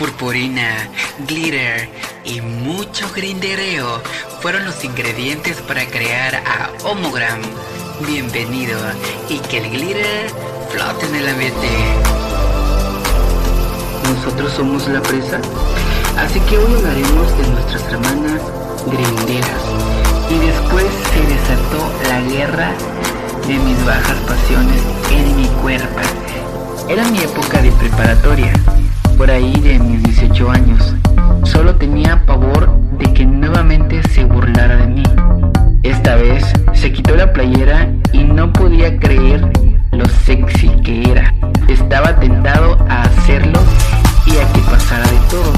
purpurina, glitter y mucho grindereo fueron los ingredientes para crear a Homogram. Bienvenido y que el glitter flote en el ambiente. Nosotros somos la presa, así que hoy hablaremos de nuestras hermanas grinderas. Y después se desató la guerra de mis bajas pasiones en mi cuerpo. Era mi época de preparatoria, por ahí de mis 18 años. Solo tenía pavor de que nuevamente se burlara de mí. Esta vez se quitó la playera y no podía creer lo sexy que era. Estaba tentado a hacerlo y a que pasara de todo.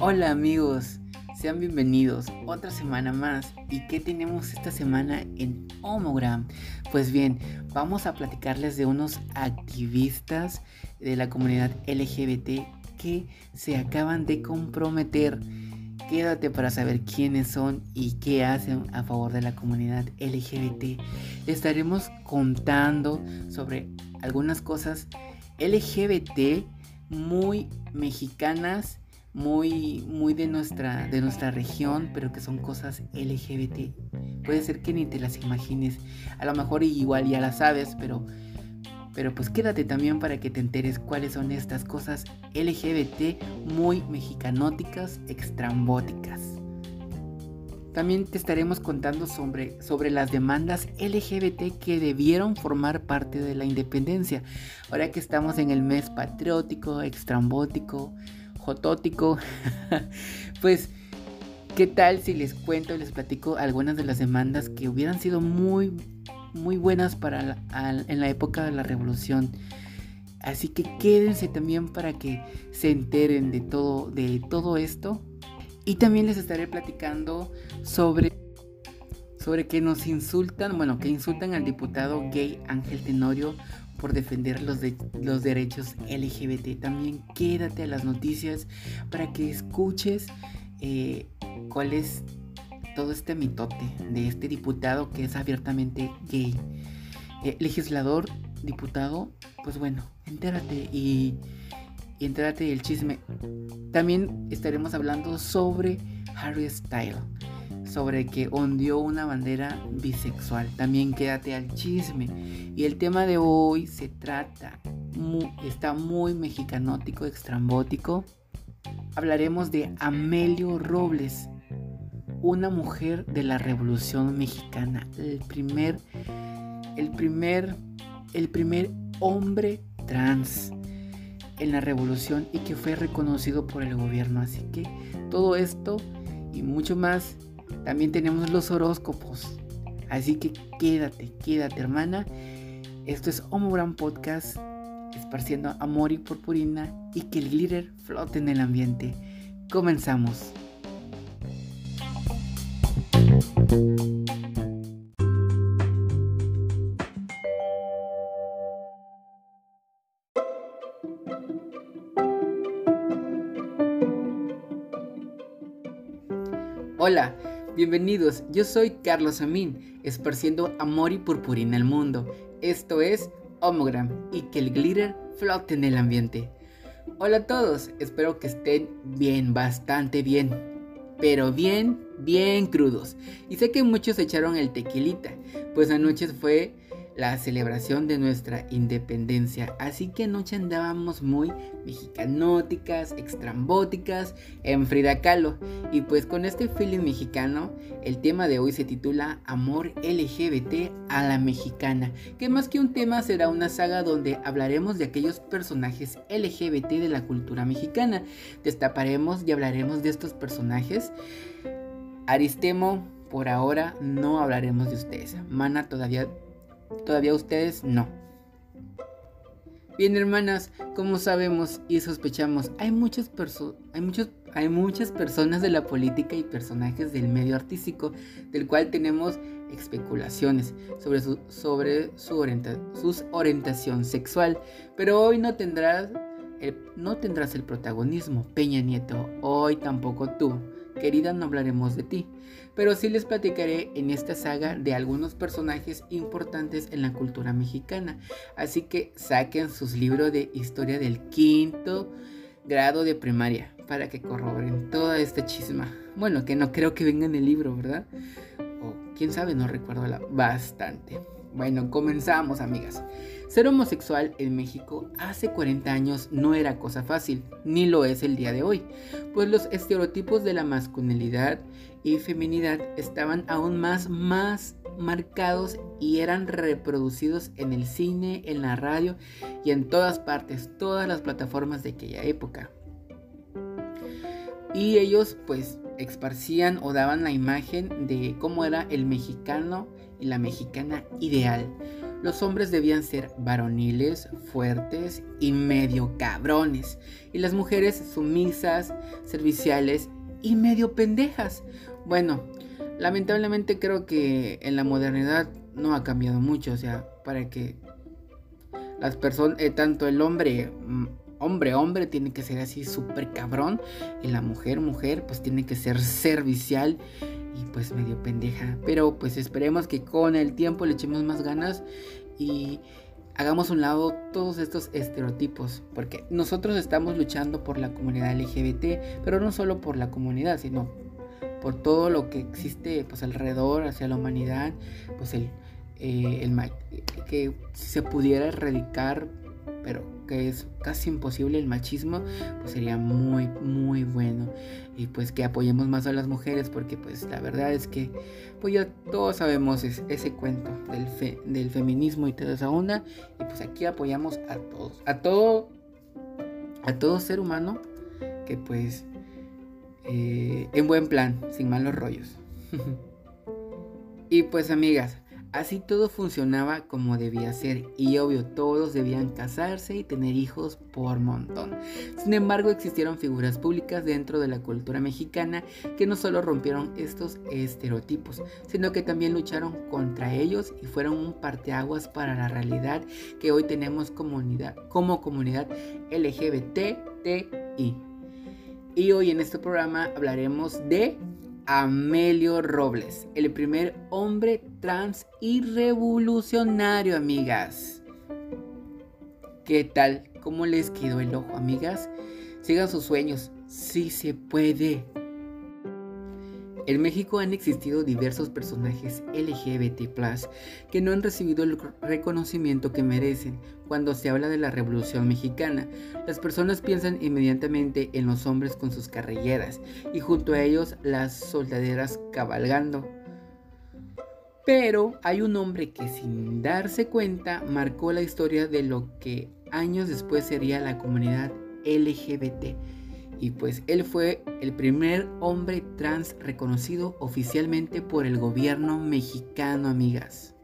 Hola amigos, sean bienvenidos otra semana más. ¿Y qué tenemos esta semana en Homogram? Pues bien, vamos a platicarles de unos activistas de la comunidad LGBT que se acaban de comprometer. Quédate para saber quiénes son y qué hacen a favor de la comunidad LGBT. Estaremos contando sobre algunas cosas LGBT muy mexicanas muy, muy de nuestra, de nuestra región, pero que son cosas LGBT. Puede ser que ni te las imagines. A lo mejor igual ya las sabes, pero, pero pues quédate también para que te enteres cuáles son estas cosas LGBT muy mexicanóticas, extrambóticas. También te estaremos contando sobre, sobre las demandas LGBT que debieron formar parte de la independencia. Ahora que estamos en el mes patriótico, extrambótico, jotótico. pues, ¿qué tal si les cuento y les platico algunas de las demandas que hubieran sido muy, muy buenas para en la época de la revolución? Así que quédense también para que se enteren de todo, de todo esto. Y también les estaré platicando sobre, sobre que nos insultan, bueno, que insultan al diputado gay Ángel Tenorio por defender los, de, los derechos LGBT. También quédate a las noticias para que escuches eh, cuál es todo este mitote de este diputado que es abiertamente gay. Eh, legislador, diputado, pues bueno, entérate y, y entérate del chisme. También estaremos hablando sobre Harry Styles sobre que ondeó una bandera bisexual. También quédate al chisme. Y el tema de hoy se trata, está muy mexicanótico, extrambótico. Hablaremos de Amelio Robles, una mujer de la Revolución Mexicana, el primer, el primer, el primer hombre trans en la revolución y que fue reconocido por el gobierno. Así que todo esto y mucho más también tenemos los horóscopos. Así que quédate, quédate hermana. Esto es Homogram Podcast, esparciendo amor y purpurina y que el glitter flote en el ambiente. Comenzamos. Hola, Bienvenidos, yo soy Carlos Amin, esparciendo amor y purpurina al mundo. Esto es Homogram y que el glitter flote en el ambiente. Hola a todos, espero que estén bien, bastante bien. Pero bien, bien crudos. Y sé que muchos echaron el tequilita, pues anoche fue la celebración de nuestra independencia. Así que anoche andábamos muy mexicanóticas, extrambóticas, en Frida Kahlo. Y pues con este feeling mexicano, el tema de hoy se titula Amor LGBT a la mexicana. Que más que un tema será una saga donde hablaremos de aquellos personajes LGBT de la cultura mexicana. Destaparemos y hablaremos de estos personajes. Aristemo, por ahora no hablaremos de ustedes. Mana todavía Todavía ustedes no. Bien, hermanas, como sabemos y sospechamos, hay muchas, hay, muchos, hay muchas personas de la política y personajes del medio artístico, del cual tenemos especulaciones sobre su, sobre su sus orientación sexual. Pero hoy no tendrás, el, no tendrás el protagonismo, Peña Nieto. Hoy tampoco tú querida, no hablaremos de ti, pero sí les platicaré en esta saga de algunos personajes importantes en la cultura mexicana. Así que saquen sus libros de historia del quinto grado de primaria para que corroboren toda esta chisma. Bueno, que no creo que venga en el libro, ¿verdad? O quién sabe, no recuerdo bastante. Bueno, comenzamos, amigas. Ser homosexual en México hace 40 años no era cosa fácil, ni lo es el día de hoy, pues los estereotipos de la masculinidad y feminidad estaban aún más, más marcados y eran reproducidos en el cine, en la radio y en todas partes, todas las plataformas de aquella época. Y ellos pues esparcían o daban la imagen de cómo era el mexicano y la mexicana ideal los hombres debían ser varoniles, fuertes y medio cabrones, y las mujeres sumisas, serviciales y medio pendejas. Bueno, lamentablemente creo que en la modernidad no ha cambiado mucho, o sea, para que las personas, eh, tanto el hombre, mm, hombre, hombre, tiene que ser así súper cabrón, y la mujer, mujer, pues tiene que ser servicial y pues medio pendeja. Pero pues esperemos que con el tiempo le echemos más ganas y hagamos un lado todos estos estereotipos, porque nosotros estamos luchando por la comunidad LGBT, pero no solo por la comunidad, sino por todo lo que existe pues alrededor hacia la humanidad, pues el, eh, el que se pudiera erradicar pero que es casi imposible el machismo, pues sería muy, muy bueno. Y pues que apoyemos más a las mujeres, porque pues la verdad es que, pues ya todos sabemos ese cuento del, del feminismo y toda esa onda. Y pues aquí apoyamos a todos, a todo, a todo ser humano que pues eh, en buen plan, sin malos rollos. y pues amigas, Así todo funcionaba como debía ser y obvio todos debían casarse y tener hijos por montón. Sin embargo existieron figuras públicas dentro de la cultura mexicana que no solo rompieron estos estereotipos, sino que también lucharon contra ellos y fueron un parteaguas para la realidad que hoy tenemos como comunidad LGBTI. Y hoy en este programa hablaremos de Amelio Robles, el primer hombre trans y revolucionario, amigas. ¿Qué tal? ¿Cómo les quedó el ojo, amigas? Sigan sus sueños, sí se puede. En México han existido diversos personajes LGBT que no han recibido el reconocimiento que merecen. Cuando se habla de la Revolución Mexicana, las personas piensan inmediatamente en los hombres con sus carrilleras y junto a ellos las soldaderas cabalgando. Pero hay un hombre que sin darse cuenta marcó la historia de lo que años después sería la comunidad LGBT y pues él fue el primer hombre trans reconocido oficialmente por el gobierno mexicano, amigas.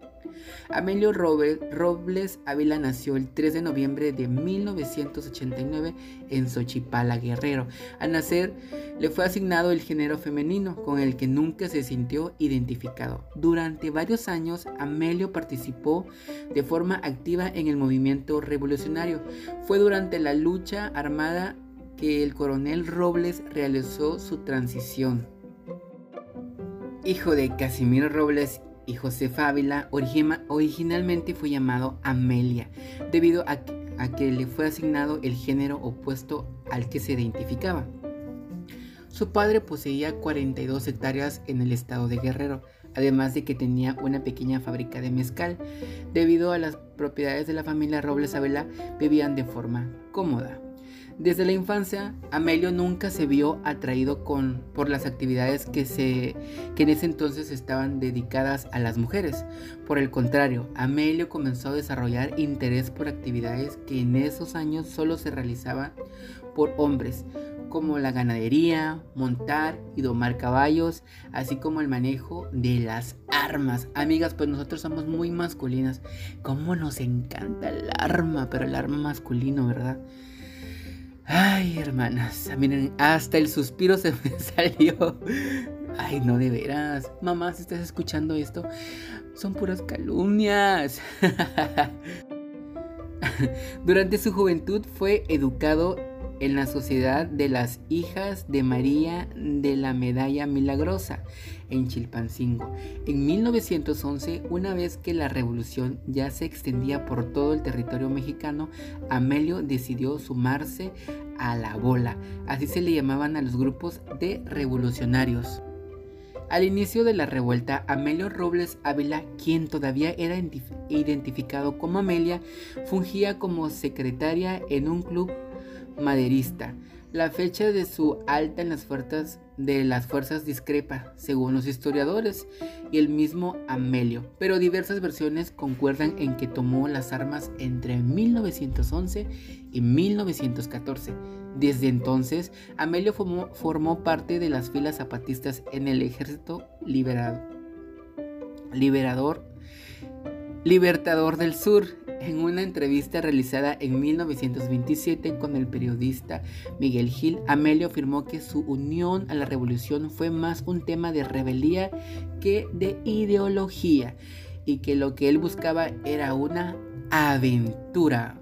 Amelio Robles Ávila nació el 3 de noviembre de 1989 en Xochipala, Guerrero. Al nacer le fue asignado el género femenino con el que nunca se sintió identificado. Durante varios años Amelio participó de forma activa en el movimiento revolucionario. Fue durante la lucha armada que el coronel Robles realizó su transición. Hijo de Casimiro Robles y Josefa Ávila, originalmente fue llamado Amelia, debido a que le fue asignado el género opuesto al que se identificaba. Su padre poseía 42 hectáreas en el estado de Guerrero, además de que tenía una pequeña fábrica de mezcal. Debido a las propiedades de la familia Robles Ávila, vivían de forma cómoda. Desde la infancia, Amelio nunca se vio atraído con, por las actividades que, se, que en ese entonces estaban dedicadas a las mujeres. Por el contrario, Amelio comenzó a desarrollar interés por actividades que en esos años solo se realizaban por hombres, como la ganadería, montar y domar caballos, así como el manejo de las armas. Amigas, pues nosotros somos muy masculinas. ¿Cómo nos encanta el arma? Pero el arma masculino, ¿verdad? Ay, hermanas, miren, hasta el suspiro se me salió. Ay, no de veras. Mamá, si estás escuchando esto, son puras calumnias. Durante su juventud fue educado en la Sociedad de las Hijas de María de la Medalla Milagrosa en Chilpancingo. En 1911, una vez que la revolución ya se extendía por todo el territorio mexicano, Amelio decidió sumarse a la bola, así se le llamaban a los grupos de revolucionarios. Al inicio de la revuelta, Amelio Robles Ávila, quien todavía era identificado como Amelia, fungía como secretaria en un club maderista. La fecha de su alta en las fuerzas de las fuerzas discrepa, según los historiadores y el mismo Amelio, pero diversas versiones concuerdan en que tomó las armas entre 1911 y 1914. Desde entonces, Amelio formó, parte de las filas zapatistas en el ejército liberado, liberador, libertador del sur en una entrevista realizada en 1927 con el periodista Miguel Gil, Amelio afirmó que su unión a la revolución fue más un tema de rebeldía que de ideología y que lo que él buscaba era una aventura.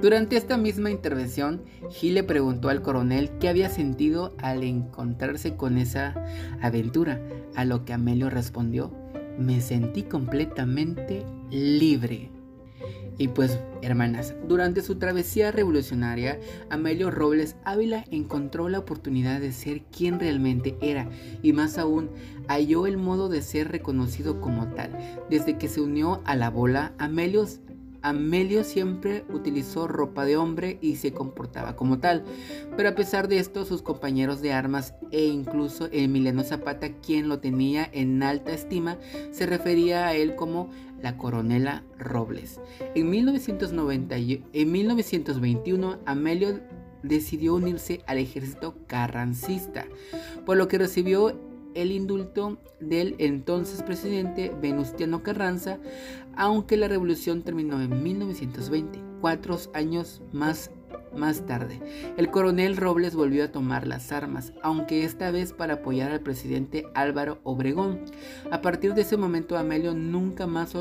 Durante esta misma intervención, Gil le preguntó al coronel qué había sentido al encontrarse con esa aventura, a lo que Amelio respondió, me sentí completamente libre. Y pues, hermanas, durante su travesía revolucionaria, Amelio Robles Ávila encontró la oportunidad de ser quien realmente era y más aún halló el modo de ser reconocido como tal. Desde que se unió a la bola, Amelio Amelio siempre utilizó ropa de hombre y se comportaba como tal, pero a pesar de esto sus compañeros de armas e incluso Emiliano Zapata, quien lo tenía en alta estima, se refería a él como la coronela Robles. En, 1990, en 1921 Amelio decidió unirse al ejército carrancista, por lo que recibió el indulto del entonces presidente Venustiano Carranza, aunque la revolución terminó en 1920, cuatro años más más tarde, el coronel Robles volvió a tomar las armas, aunque esta vez para apoyar al presidente Álvaro Obregón. A partir de ese momento, Amelio nunca más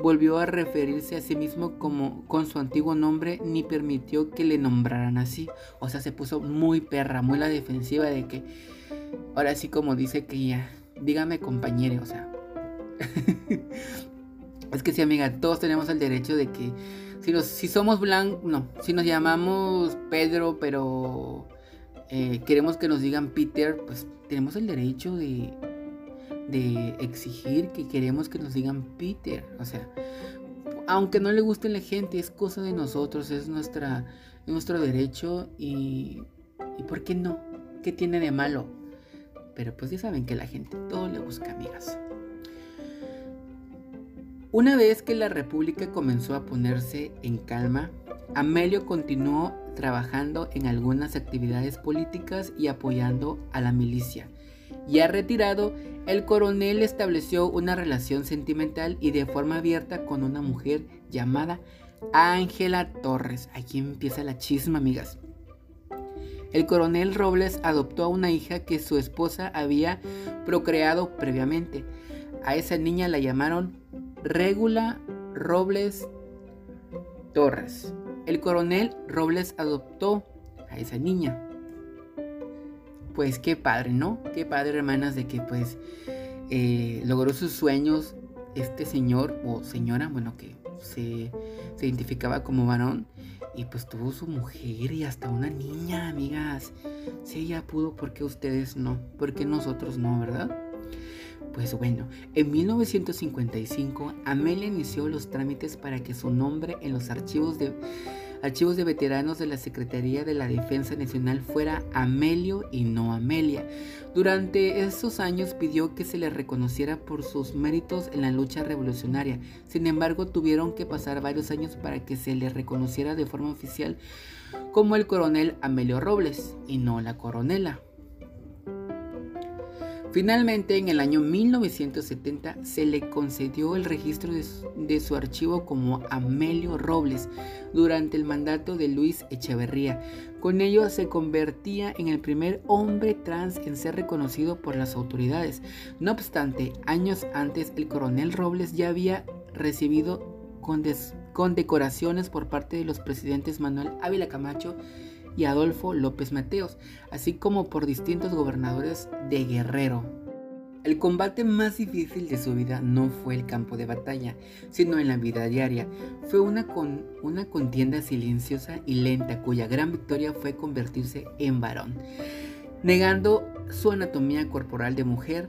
volvió a referirse a sí mismo como con su antiguo nombre ni permitió que le nombraran así. O sea, se puso muy perra, muy la defensiva de que Ahora sí, como dice que ya, dígame compañero, o sea. es que sí, amiga, todos tenemos el derecho de que si, si somos blancos, no, si nos llamamos Pedro, pero eh, queremos que nos digan Peter, pues tenemos el derecho de, exigir que queremos que nos digan Peter, o sea, aunque no le guste la gente, es cosa de nosotros, es nuestra, nuestro derecho y, y ¿por qué no? ¿Qué tiene de malo? Pero pues ya saben que la gente todo le busca amigas. Una vez que la República comenzó a ponerse en calma, Amelio continuó trabajando en algunas actividades políticas y apoyando a la milicia. Ya retirado, el coronel estableció una relación sentimental y de forma abierta con una mujer llamada Ángela Torres. Aquí empieza la chisma, amigas. El coronel Robles adoptó a una hija que su esposa había procreado previamente. A esa niña la llamaron Regula Robles Torres. El coronel Robles adoptó a esa niña. Pues qué padre, ¿no? Qué padre, hermanas, de que pues eh, logró sus sueños este señor o señora, bueno, que se, se identificaba como varón y pues tuvo su mujer y hasta una niña, amigas. Si ella pudo, ¿por qué ustedes no? ¿Por qué nosotros no, verdad? Pues bueno, en 1955 Amelia inició los trámites para que su nombre en los archivos de archivos de veteranos de la Secretaría de la Defensa Nacional fuera Amelio y no Amelia. Durante esos años pidió que se le reconociera por sus méritos en la lucha revolucionaria. Sin embargo, tuvieron que pasar varios años para que se le reconociera de forma oficial como el coronel Amelio Robles y no la coronela. Finalmente, en el año 1970 se le concedió el registro de su, archivo como Amelio Robles durante el mandato de Luis Echeverría. Con ello se convertía en el primer hombre trans en ser reconocido por las autoridades. No obstante, años antes el coronel Robles ya había recibido condecoraciones por parte de los presidentes Manuel Ávila Camacho y Adolfo López Mateos, así como por distintos gobernadores de Guerrero. El combate más difícil de su vida no fue el campo de batalla, sino en la vida diaria. Fue una, con, una contienda silenciosa y lenta cuya gran victoria fue convertirse en varón, negando su anatomía corporal de mujer,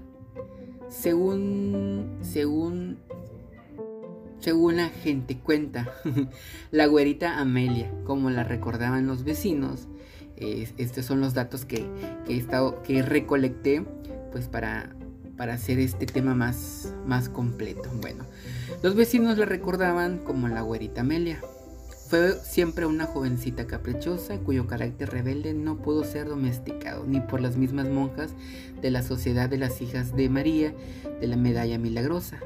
según, según, según la gente cuenta, la güerita Amelia, como la recordaban los vecinos, estos son los datos que, que, he estado, que recolecté pues para, para hacer este tema más, más completo. Bueno, los vecinos la recordaban como la güerita Amelia. Fue siempre una jovencita caprichosa cuyo carácter rebelde no pudo ser domesticado ni por las mismas monjas de la Sociedad de las Hijas de María de la Medalla Milagrosa,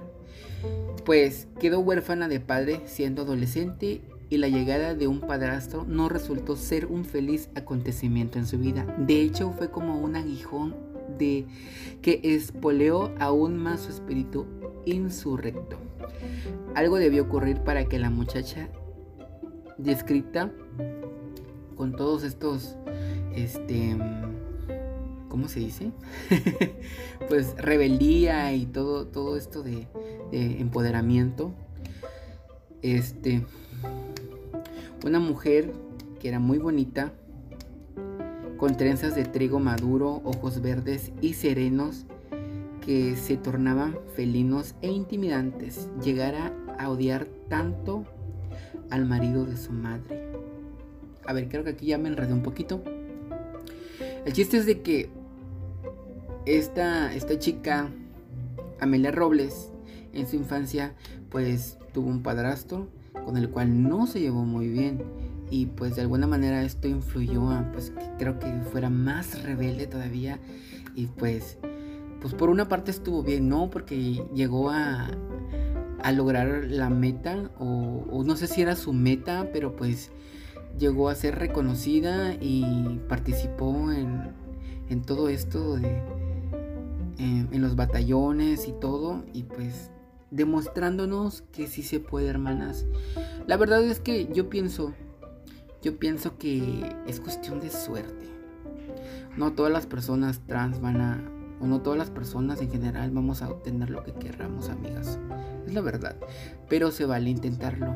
pues quedó huérfana de padre siendo adolescente y la llegada de un padrastro no resultó ser un feliz acontecimiento en su vida. De hecho, fue como un aguijón de que espoleó aún más su espíritu insurrecto. Algo debió ocurrir para que la muchacha descrita con todos estos, este, ¿cómo se dice? pues rebeldía y todo, todo esto de, de empoderamiento. Este, una mujer que era muy bonita, con trenzas de trigo maduro, ojos verdes y serenos que se tornaban felinos e intimidantes, llegara a odiar tanto al marido de su madre. A ver, creo que aquí ya me enredé un poquito. El chiste es de que esta, esta chica, Amelia Robles, en su infancia, pues tuvo un padrastro con el cual no se llevó muy bien. Y pues de alguna manera esto influyó a pues que creo que fuera más rebelde todavía. Y pues, pues por una parte estuvo bien, ¿no? Porque llegó a, a lograr la meta, o, no sé si era su meta, pero pues llegó a ser reconocida y participó en, en todo esto de, en, los batallones y todo, y pues demostrándonos que sí se puede, hermanas. La verdad es que yo pienso, yo pienso que es cuestión de suerte. No todas las personas trans van a, o no todas las personas en general vamos a obtener lo que querramos, amigas. Es la verdad. Pero se vale intentarlo.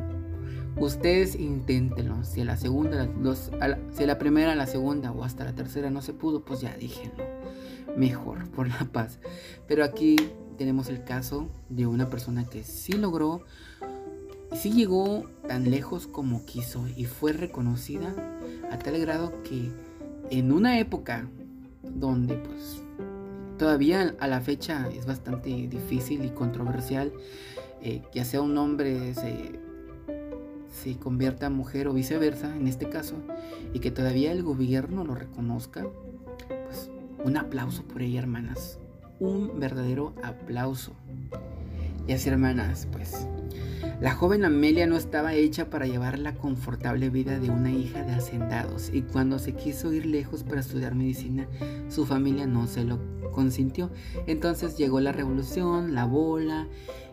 Ustedes inténtenlo. Si la segunda, si la primera, la segunda o hasta la tercera no se pudo, pues ya díjenlo. Mejor, por la paz. Pero aquí tenemos el caso de una persona que sí logró, sí llegó tan lejos como quiso y fue reconocida a tal grado que en una época donde pues todavía a la fecha es bastante difícil y controversial eh, que sea un hombre se, se convierta en mujer o viceversa, en este caso, y que todavía el gobierno lo reconozca, un aplauso por ella, hermanas. Un verdadero aplauso. Y así, hermanas, pues la joven Amelia no estaba hecha para llevar la confortable vida de una hija de hacendados y cuando se quiso ir lejos para estudiar medicina, su familia no se lo consintió. Entonces llegó la revolución, la bola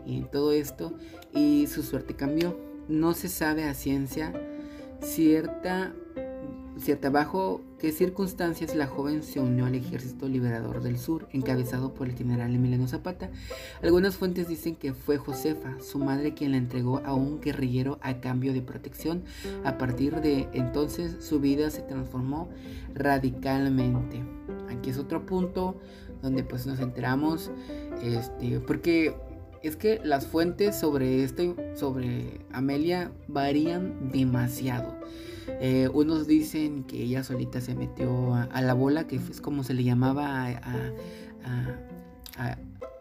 y todo esto y su suerte cambió. No se sabe a ciencia cierta cierta bajo qué circunstancias la joven se unió al ejército liberador del sur, encabezado por el general Emiliano Zapata. Algunas fuentes dicen que fue Josefa, su madre, quien la entregó a un guerrillero a cambio de protección. A partir de entonces su vida se transformó radicalmente. Aquí es otro punto donde pues nos enteramos, este, porque es que las fuentes sobre este, sobre Amelia varían demasiado. Eh, unos dicen que ella solita se metió a, la bola, que es como se le llamaba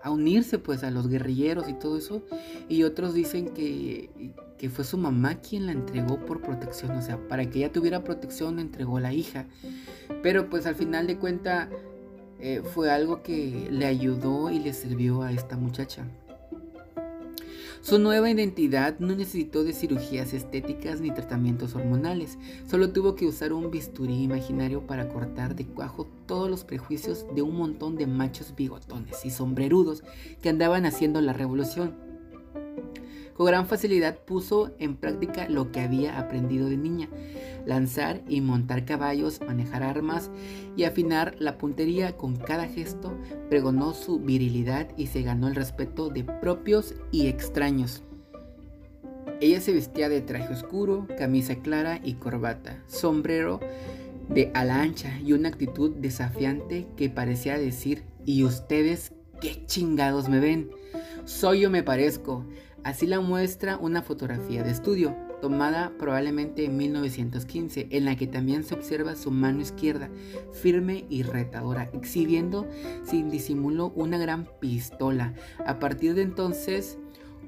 a, unirse pues a los guerrilleros y todo eso. Y otros dicen que, que, fue su mamá quien la entregó por protección. O sea, para que ella tuviera protección entregó a la hija. Pero pues al final de cuenta eh, fue algo que le ayudó y le sirvió a esta muchacha. Su nueva identidad no necesitó de cirugías estéticas ni tratamientos hormonales, solo tuvo que usar un bisturí imaginario para cortar de cuajo todos los prejuicios de un montón de machos bigotones y sombrerudos que andaban haciendo la revolución. Con gran facilidad puso en práctica lo que había aprendido de niña, lanzar y montar caballos, manejar armas y afinar la puntería con cada gesto, pregonó su virilidad y se ganó el respeto de propios y extraños. Ella se vestía de traje oscuro, camisa clara y corbata, sombrero de ala ancha y una actitud desafiante que parecía decir, ¿y ustedes qué chingados me ven? Soy yo me parezco. Así la muestra una fotografía de estudio, tomada probablemente en 1915, en la que también se observa su mano izquierda, firme y retadora, exhibiendo sin disimulo una gran pistola. A partir de entonces,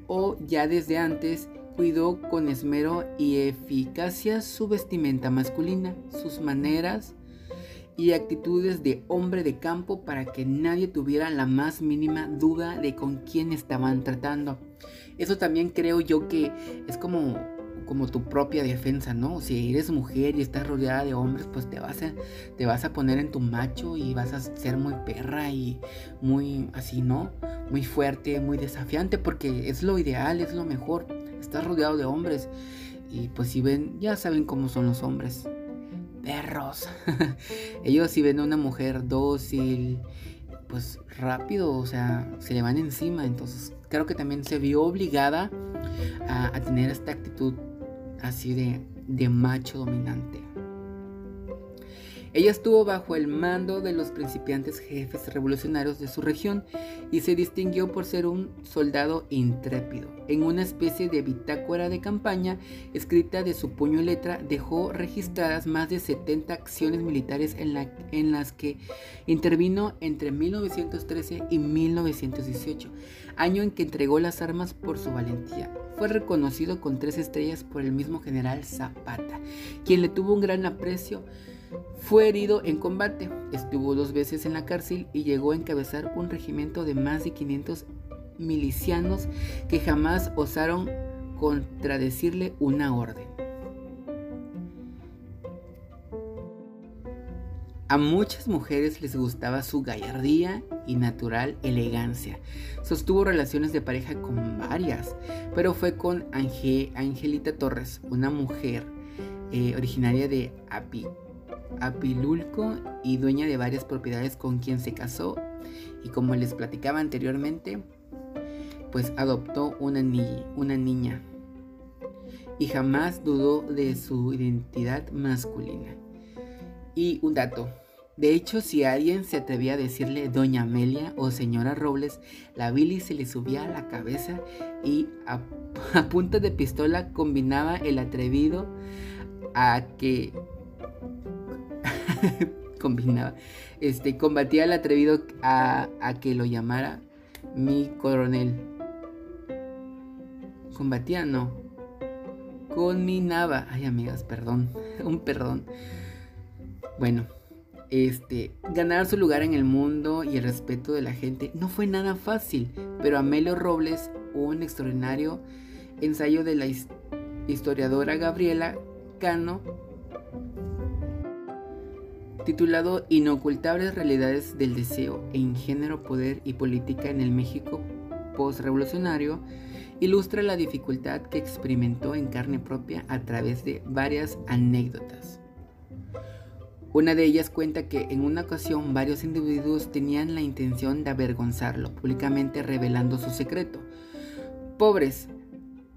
o ya desde antes, cuidó con esmero y eficacia su vestimenta masculina, sus maneras y actitudes de hombre de campo para que nadie tuviera la más mínima duda de con quién estaban tratando. Eso también creo yo que es como como tu propia defensa, ¿no? Si eres mujer y estás rodeada de hombres, pues te vas a, te vas a poner en tu macho y vas a ser muy perra y muy así, ¿no? Muy fuerte, muy desafiante, porque es lo ideal, es lo mejor estás rodeado de hombres. Y pues si ven, ya saben cómo son los hombres. Perros. Ellos si ven a una mujer dócil, pues rápido, o sea, se le van encima. Entonces creo que también se vio obligada a, tener esta actitud así de, de macho dominante. Ella estuvo bajo el mando de los principiantes jefes revolucionarios de su región y se distinguió por ser un soldado intrépido. En una especie de bitácora de campaña escrita de su puño y letra dejó registradas más de 70 acciones militares en, en las que intervino entre 1913 y 1918, año en que entregó las armas por su valentía. Fue reconocido con tres estrellas por el mismo general Zapata, quien le tuvo un gran aprecio fue herido en combate, estuvo dos veces en la cárcel y llegó a encabezar un regimiento de más de 500 milicianos que jamás osaron contradecirle una orden. A muchas mujeres les gustaba su gallardía y natural elegancia. Sostuvo relaciones de pareja con varias, pero fue con Angelita Torres, una mujer eh, originaria de Api Apilulco y dueña de varias propiedades con quien se casó y como les platicaba anteriormente, pues adoptó una niña y jamás dudó de su identidad masculina. Y un dato, de hecho, si alguien se atrevía a decirle Doña Amelia o Señora Robles, la Billy se le subía a la cabeza y a, a punta de pistola combinaba el atrevido a que combinaba. Este, combatía al atrevido a, que lo llamara mi coronel. Combatía, no. Conminaba. Ay, amigas, perdón. Un perdón. Bueno, este, ganar su lugar en el mundo y el respeto de la gente no fue nada fácil, pero Amelio Robles, un extraordinario ensayo de la historiadora Gabriela Cano, titulado Inocultables realidades del deseo en género, poder y política en el México postrevolucionario, ilustra la dificultad que experimentó en carne propia a través de varias anécdotas. Una de ellas cuenta que en una ocasión varios individuos tenían la intención de avergonzarlo, públicamente revelando su secreto. Pobres,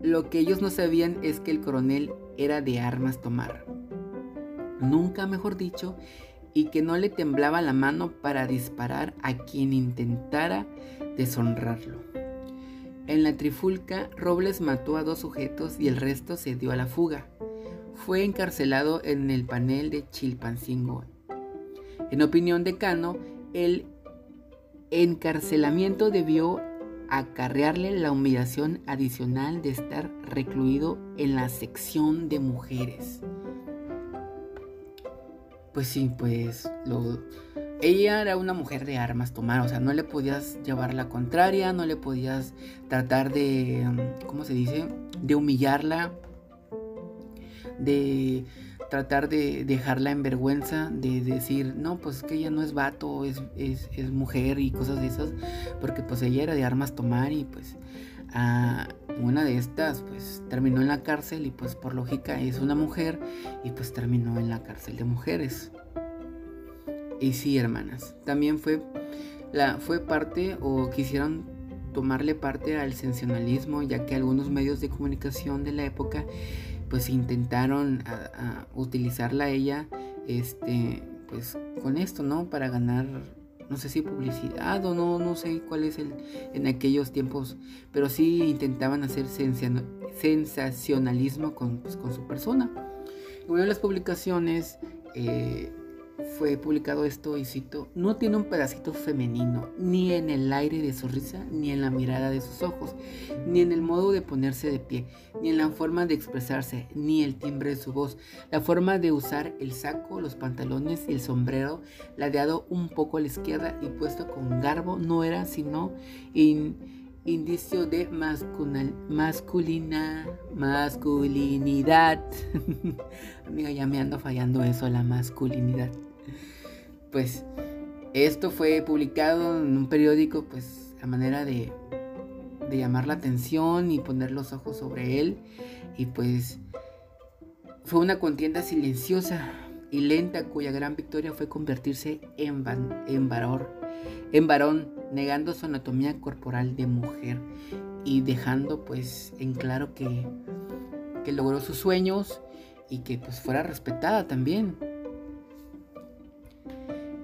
lo que ellos no sabían es que el coronel era de armas tomar. Nunca mejor dicho, y que no le temblaba la mano para disparar a quien intentara deshonrarlo. En la trifulca, Robles mató a dos sujetos y el resto se dio a la fuga. Fue encarcelado en el panel de Chilpancingo. En opinión de Cano, el encarcelamiento debió acarrearle la humillación adicional de estar recluido en la sección de mujeres. Pues sí, pues. Ella era una mujer de armas tomar, o sea, no le podías llevar la contraria, no le podías tratar de, ¿cómo se dice? De humillarla, de tratar de dejarla en vergüenza, de decir, no, pues que ella no es vato, es, es, es mujer y cosas de esas, porque pues ella era de armas tomar y pues a una de estas pues terminó en la cárcel y pues por lógica es una mujer y pues terminó en la cárcel de mujeres. Y sí, hermanas, también fue la fue parte o quisieron tomarle parte al sensacionalismo, ya que algunos medios de comunicación de la época pues intentaron utilizarla a ella este pues con esto, ¿no? Para ganar no sé si publicidad o no, no sé cuál es el en aquellos tiempos, pero sí intentaban hacer sensacionalismo con, pues, con su persona. Las publicaciones eh, fue publicado esto y cito, no tiene un pedacito femenino, ni en el aire de su risa, ni en la mirada de sus ojos, ni en el modo de ponerse de pie, ni en la forma de expresarse, ni el timbre de su voz, la forma de usar el saco, los pantalones y el sombrero, ladeado un poco a la izquierda y puesto con garbo, no era sino indicio de masculina, masculinidad. Amiga, ya me ando fallando eso, la masculinidad pues esto fue publicado en un periódico pues a manera de, de llamar la atención y poner los ojos sobre él y pues fue una contienda silenciosa y lenta cuya gran victoria fue convertirse en, en, varón, en varón, negando su anatomía corporal de mujer y dejando pues en claro que, que logró sus sueños y que pues fuera respetada también.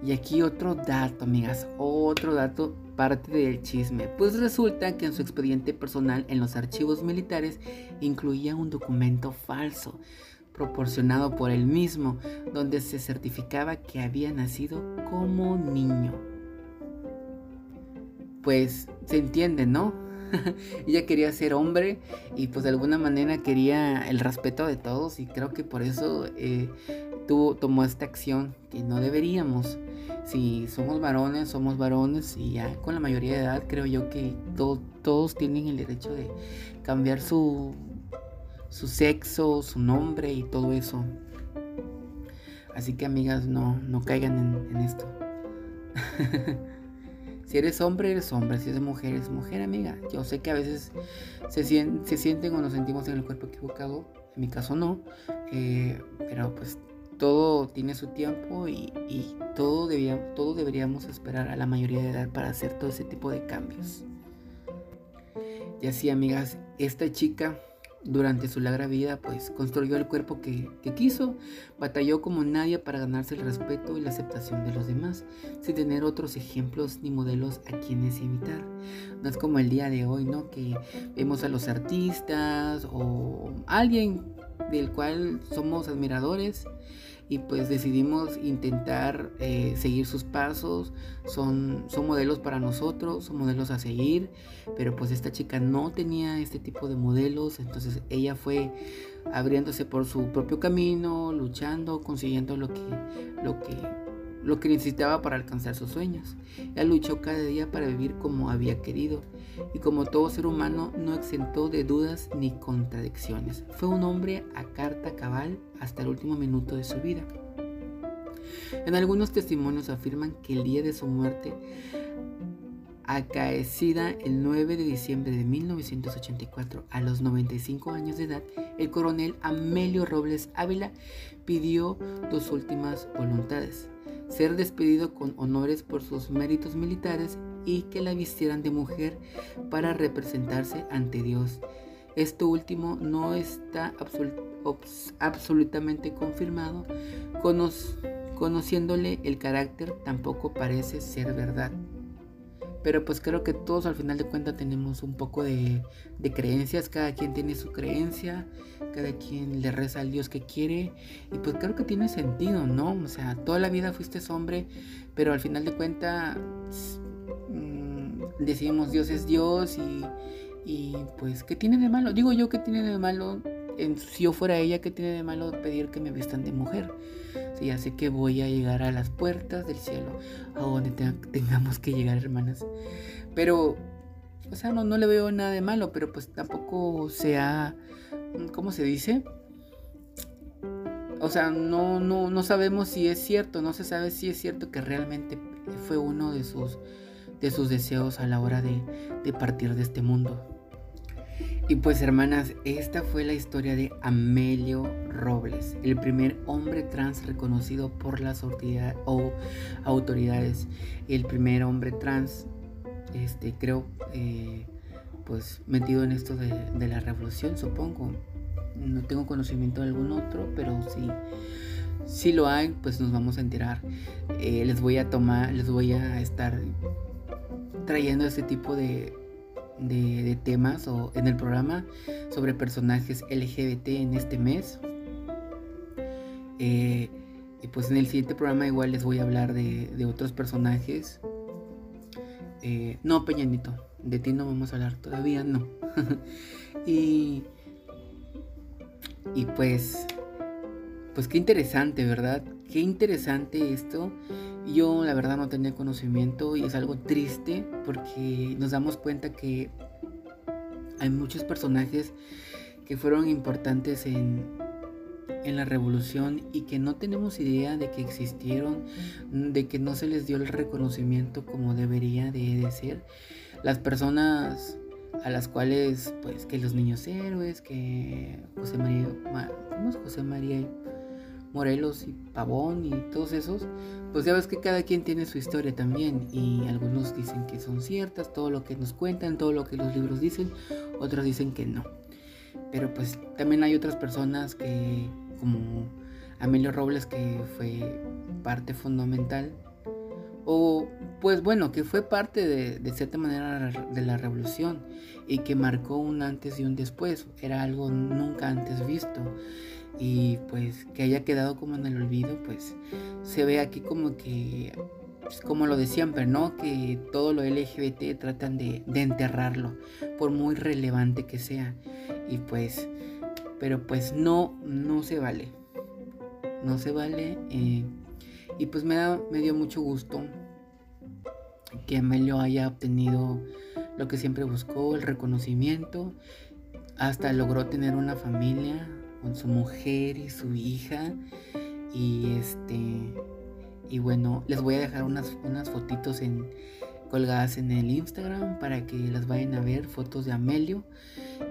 Y aquí otro dato, amigas, otro dato parte del chisme. Pues resulta que en su expediente personal en los archivos militares incluía un documento falso proporcionado por él mismo, donde se certificaba que había nacido como niño. Pues se entiende, ¿no? Ella quería ser hombre y pues de alguna manera quería el respeto de todos y creo que por eso eh, tuvo, tomó esta acción que no deberíamos. Si somos varones, somos varones y ya con la mayoría de edad creo yo que todos tienen el derecho de cambiar su, su sexo, su nombre y todo eso. Así que amigas, no, no caigan en, esto. si eres hombre, eres hombre. Si eres mujer, eres mujer, amiga. Yo sé que a veces se, se sienten o nos sentimos en el cuerpo equivocado. En mi caso no. Eh, pero pues todo tiene su tiempo y, todo, debía, todo deberíamos esperar a la mayoría de edad para hacer todo ese tipo de cambios. Y así, amigas, esta chica durante su larga vida, pues construyó el cuerpo que, quiso, batalló como nadie para ganarse el respeto y la aceptación de los demás, sin tener otros ejemplos ni modelos a quienes imitar. No es como el día de hoy, ¿no? Que vemos a los artistas o alguien del cual somos admiradores y pues decidimos intentar eh, seguir sus pasos, son, son modelos para nosotros, son modelos a seguir, pero pues esta chica no tenía este tipo de modelos, entonces ella fue abriéndose por su propio camino, luchando, consiguiendo lo que, lo que lo que necesitaba para alcanzar sus sueños. Ella luchó cada día para vivir como había querido y como todo ser humano no exentó de dudas ni contradicciones. Fue un hombre a carta cabal hasta el último minuto de su vida. En algunos testimonios afirman que el día de su muerte, acaecida el 9 de diciembre de 1984 a los 95 años de edad, el coronel Amelio Robles Ávila pidió dos últimas voluntades ser despedido con honores por sus méritos militares y que la vistieran de mujer para representarse ante Dios. Esto último no está absolutamente confirmado, conociéndole el carácter tampoco parece ser verdad. Pero pues creo que todos al final de cuentas tenemos un poco de, creencias, cada quien tiene su creencia, cada quien le reza al Dios que quiere y pues creo que tiene sentido, ¿no? O sea, toda la vida fuiste hombre, pero al final de cuentas mm, decimos Dios es Dios y, y pues ¿qué tiene de malo? Digo yo, ¿qué tiene de malo? Si yo fuera ella, ¿qué tiene de malo pedir que me vistan de mujer? Si ya sé que voy a llegar a las puertas del cielo, a donde tengamos que llegar, hermanas. Pero, o sea, no, no le veo nada de malo, pero pues tampoco sea, ¿cómo se dice? O sea, no, no, no sabemos si es cierto, no se sabe si es cierto que realmente fue uno de sus, de sus deseos a la hora de, de partir de este mundo. Y pues hermanas, esta fue la historia de Amelio Robles, el primer hombre trans reconocido por las autoridades, el primer hombre trans, este, creo, eh, pues metido en esto de, la revolución, supongo. No tengo conocimiento de algún otro, pero sí, si lo hay, pues nos vamos a enterar. Eh, les voy a tomar, les voy a estar trayendo este tipo de de, temas o en el programa sobre personajes LGBT en este mes. Eh, y pues en el siguiente programa igual les voy a hablar de, otros personajes. Eh, no, Peñanito, de ti no vamos a hablar todavía, no. y, y pues, pues qué interesante, ¿verdad? Qué interesante esto. Yo la verdad no tenía conocimiento y es algo triste porque nos damos cuenta que hay muchos personajes que fueron importantes en, en la revolución y que no tenemos idea de que existieron, de que no se les dio el reconocimiento como debería de, ser. Las personas a las cuales, pues, que los niños héroes, que José María, ¿cómo es José María? Morelos y Pavón y todos esos, pues ya ves que cada quien tiene su historia también y algunos dicen que son ciertas, todo lo que nos cuentan, todo lo que los libros dicen, otros dicen que no. Pero pues también hay otras personas que, como Amelio Robles, que fue parte fundamental, o pues bueno, que fue parte de, de cierta manera de la revolución y que marcó un antes y un después, era algo nunca antes visto y pues que haya quedado como en el olvido, pues se ve aquí como que, pues, como lo de siempre, ¿no? Que todo lo LGBT tratan de, enterrarlo, por muy relevante que sea. Y pues, pero pues no, no se vale. No se vale. Eh, y pues me, da, me dio mucho gusto que Amelio haya obtenido lo que siempre buscó, el reconocimiento. Hasta logró tener una familia, con su mujer y su hija. Y este. Y bueno, les voy a dejar unas, unas fotitos en, colgadas en el Instagram para que las vayan a ver, fotos de Amelio.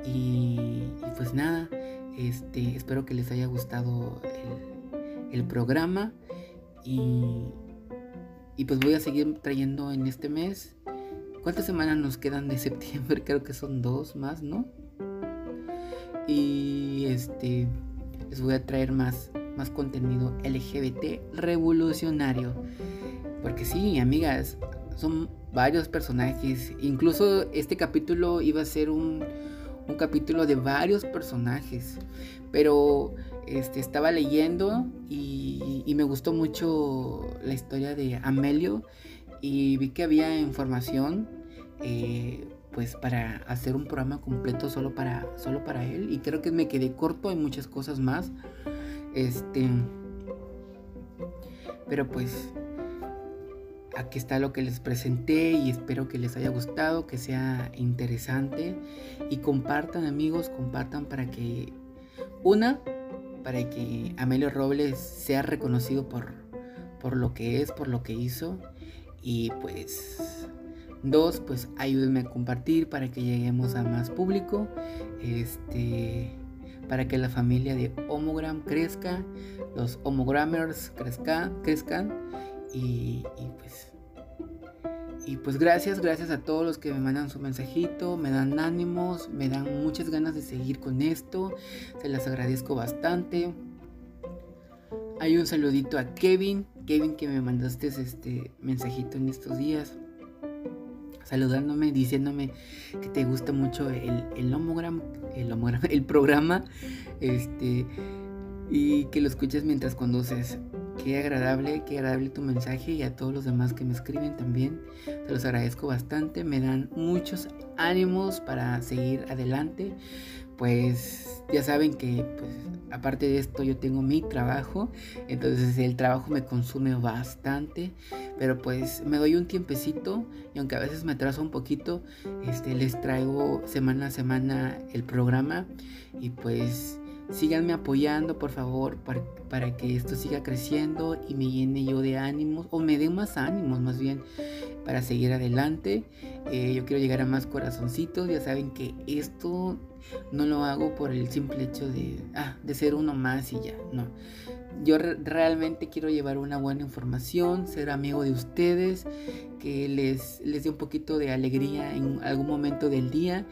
Y, pues nada, este, espero que les haya gustado el, el programa. Y, y pues voy a seguir trayendo en este mes. ¿Cuántas semanas nos quedan de septiembre? Creo que son dos más, ¿no? Y este les voy a traer más más contenido LGBT revolucionario. Porque sí, amigas, son varios personajes. Incluso este capítulo iba a ser un, un capítulo de varios personajes. Pero este, estaba leyendo y, me gustó mucho la historia de Amelio. Y vi que había información eh, pues para hacer un programa completo solo para solo para él. Y creo que me quedé corto hay muchas cosas más. Este pero pues aquí está lo que les presenté y espero que les haya gustado que sea interesante. Y compartan amigos compartan para que una para que Amelio Robles sea reconocido por por lo que es por lo que hizo. Y pues Dos, pues ayúdenme a compartir para que lleguemos a más público. Este, para que la familia de Homogram crezca, los Homogrammers crezca, crezcan. Y, pues. Y pues gracias, gracias a todos los que me mandan su mensajito, me dan ánimos, me dan muchas ganas de seguir con esto. Se las agradezco bastante. Hay un saludito a Kevin, Kevin que me mandaste este mensajito en estos días saludándome, diciéndome que te gusta mucho el, el homogram, el el programa, este, y que lo escuches mientras conduces. Qué agradable, qué agradable tu mensaje y a todos los demás que me escriben también. Te los agradezco bastante, me dan muchos ánimos para seguir adelante. Pues ya saben que pues, aparte de esto yo tengo mi trabajo, entonces el trabajo me consume bastante, pero pues me doy un tiempecito y aunque a veces me atraso un poquito, este, les traigo semana a semana el programa y pues síganme apoyando por favor para, que esto siga creciendo y me llene yo de ánimos o me dé más ánimos más bien para seguir adelante. Eh, yo quiero llegar a más corazoncitos, ya saben que esto no lo hago por el simple hecho de, ah, de ser uno más y ya, no. Yo realmente quiero llevar una buena información, ser amigo de ustedes, que les, les dé un poquito de alegría en algún momento del día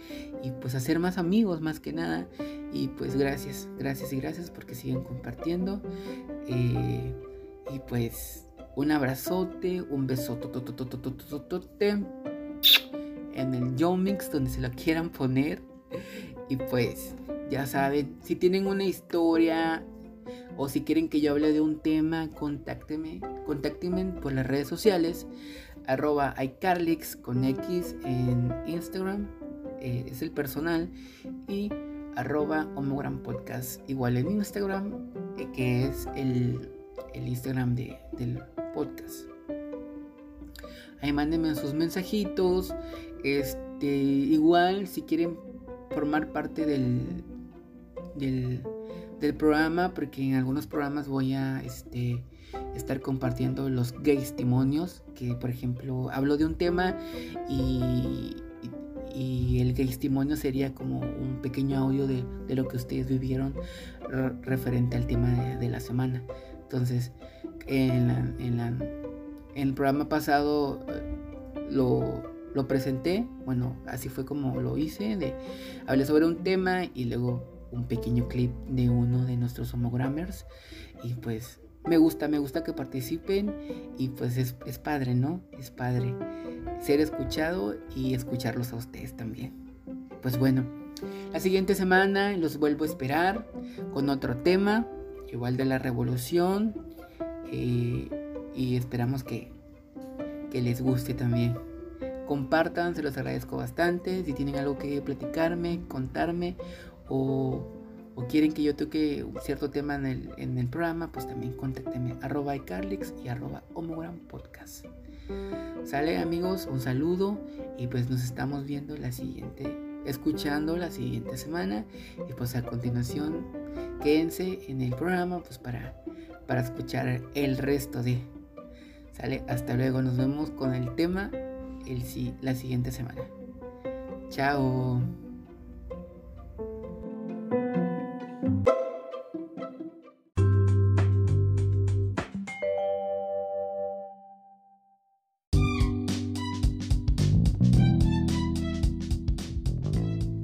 y pues hacer más amigos más que nada. Y pues gracias, gracias y gracias porque siguen compartiendo. Eh, y pues un abrazote, un besote en el Yomix donde se lo quieran poner. Y pues ya saben, si tienen una historia o si quieren que yo hable de un tema, contáctenme, contáctenme por las redes sociales, arroba iCarlix con X en Instagram, eh, es el personal, y arroba homogram podcast igual en Instagram, eh, que es el, Instagram del podcast. Ahí mándenme sus mensajitos. Este, igual si quieren formar parte del, del programa porque en algunos programas voy a este, estar compartiendo los gay testimonios que por ejemplo hablo de un tema y, y, el gay testimonio sería como un pequeño audio de, de lo que ustedes vivieron referente al tema de, la semana. Entonces en, en, el programa pasado eh, lo, lo presenté bueno así fue como lo hice de hablé sobre un tema y luego un pequeño clip de uno de nuestros homogrammers. Y pues me gusta, me gusta que participen y pues es, padre, ¿no? Es padre ser escuchado y escucharlos a ustedes también. Pues bueno, la siguiente semana los vuelvo a esperar con otro tema, igual de la revolución. Eh, y esperamos que, que les guste también. Compartan, se los agradezco bastante. Si tienen algo que platicarme, contarme o, quieren que yo toque cierto tema en el, en el programa, pues también contáctenme arroba iCarlix y arroba homogram podcast. Sale amigos, un saludo y pues nos estamos viendo la siguiente, escuchando la siguiente semana y pues a continuación quédense en el programa pues para, para escuchar el resto de... Sale, hasta luego, nos vemos con el tema el, la siguiente semana. Chao.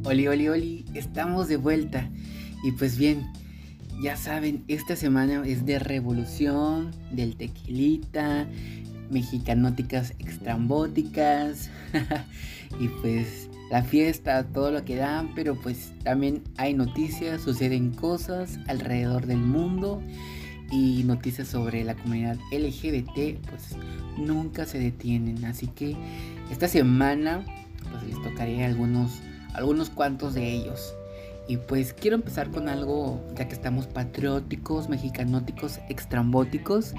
Oli, oli, oli, estamos de vuelta. Y pues bien, ya saben, esta semana es de revolución, del tequilita, mexicanóticas extrambóticas. y pues la fiesta, todo lo que dan, pero pues también hay noticias, suceden cosas alrededor del mundo y noticias sobre la comunidad LGBT, pues nunca se detienen. Así que esta semana pues les tocaré algunos algunos cuantos de ellos. Y pues quiero empezar con algo, ya que estamos patrióticos, mexicanóticos, extrambóticos.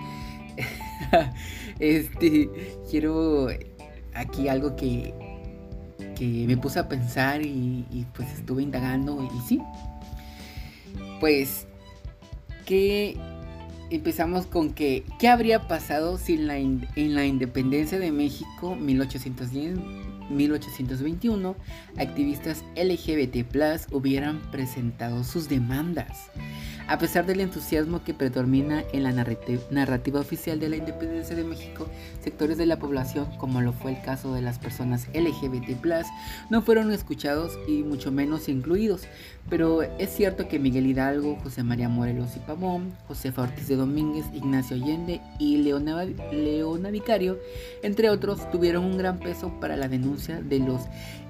este, quiero aquí algo que, que me puse a pensar y, pues estuve indagando y, sí. Pues, que empezamos con que, ¿qué habría pasado si en la, en la independencia de México, 1810, 1821, activistas LGBT hubieran presentado sus demandas. A pesar del entusiasmo que predomina en la narrativa oficial de la independencia de México, sectores de la población, como lo fue el caso de las personas LGBT, no fueron escuchados y mucho menos incluidos. Pero es cierto que Miguel Hidalgo, José María Morelos y Pavón, José Ortiz de Domínguez, Ignacio Allende y Leona, Leona Vicario, entre otros, tuvieron un gran peso para la denuncia de los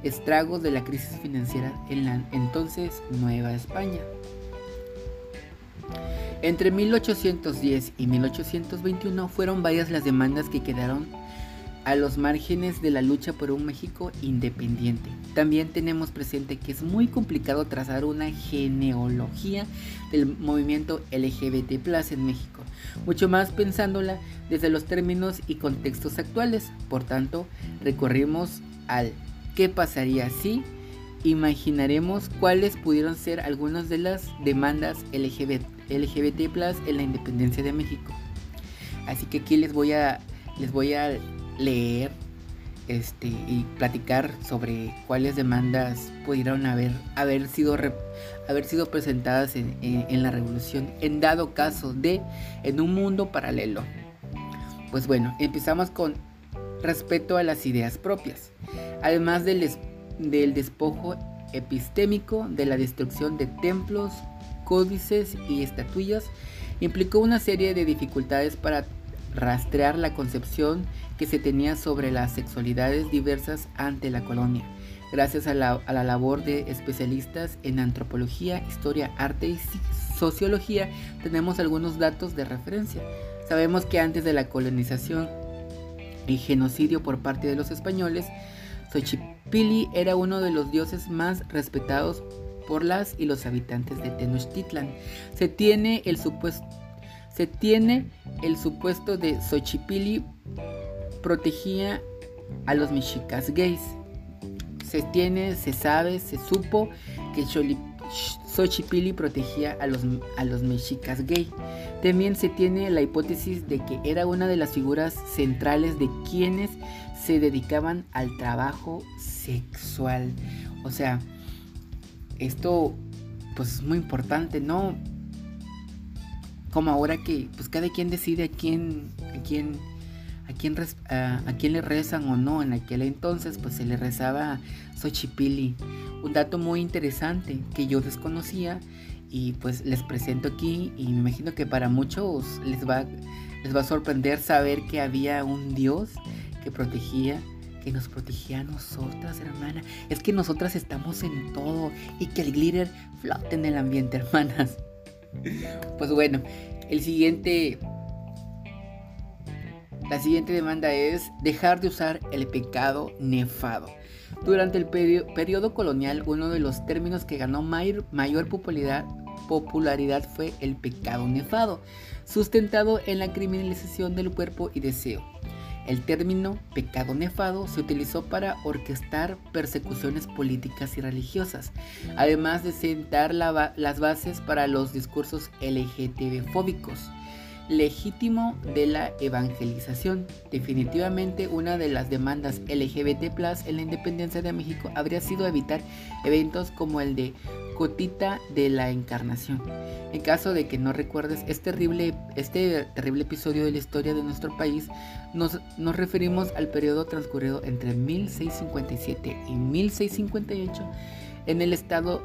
estragos de la crisis financiera en la entonces Nueva España. Entre 1810 y 1821 fueron varias las demandas que quedaron a los márgenes de la lucha por un México independiente. También tenemos presente que es muy complicado trazar una genealogía del movimiento LGBT en México, mucho más pensándola desde los términos y contextos actuales. Por tanto, recorrimos al ¿qué pasaría si? Imaginaremos cuáles pudieron ser algunas de las demandas LGBT, en la independencia de México. Así que aquí les voy a, les voy a leer este, y platicar sobre cuáles demandas pudieron haber, haber, sido, haber sido presentadas en, en, la revolución en dado caso de en un mundo paralelo. Pues bueno, empezamos con respeto a las ideas propias, además del, del despojo epistémico de la destrucción de templos, códices y estatuillas, implicó una serie de dificultades para rastrear la concepción que se tenía sobre las sexualidades diversas ante la colonia. Gracias a la, labor de especialistas en antropología, historia, arte y sociología, tenemos algunos datos de referencia. Sabemos que antes de la colonización y genocidio por parte de los españoles, Xochipilli era uno de los dioses más respetados por las y los habitantes de Tenochtitlan. Se tiene el supuesto se tiene el supuesto de Xochipilli protegía a los mexicas gays. Se tiene, se sabe, se supo que Xochipilli protegía a los, a los mexicas gay. También se tiene la hipótesis de que era una de las figuras centrales de quienes se dedicaban al trabajo sexual. O sea, esto pues es muy importante, ¿no? como ahora que pues cada quien decide a quién a quién a quién, a, quién le rezan o no. En aquel entonces pues se le rezaba a Xochipilli. Un dato muy interesante que yo desconocía y pues les presento aquí y me imagino que para muchos les va, les va a sorprender saber que había un dios que protegía que nos protegía a nosotras, hermana. Es que nosotras estamos en todo y que el glitter flote en el ambiente, hermanas. Pues bueno, el siguiente. La siguiente demanda es dejar de usar el pecado nefado. Durante el periodo colonial, uno de los términos que ganó mayor, mayor popularidad, popularidad fue el pecado nefado, sustentado en la criminalización del cuerpo y deseo. El término pecado nefado se utilizó para orquestar persecuciones políticas y religiosas, además de sentar las bases para los discursos LGTB-fóbicos legítimo de la evangelización. Definitivamente una de las demandas LGBT en la independencia de México habría sido evitar eventos como el de Cotita de la Encarnación. En caso de que no recuerdes este terrible, este terrible episodio de la historia de nuestro país, nos, nos referimos al periodo transcurrido entre 1657 y 1658 en el estado,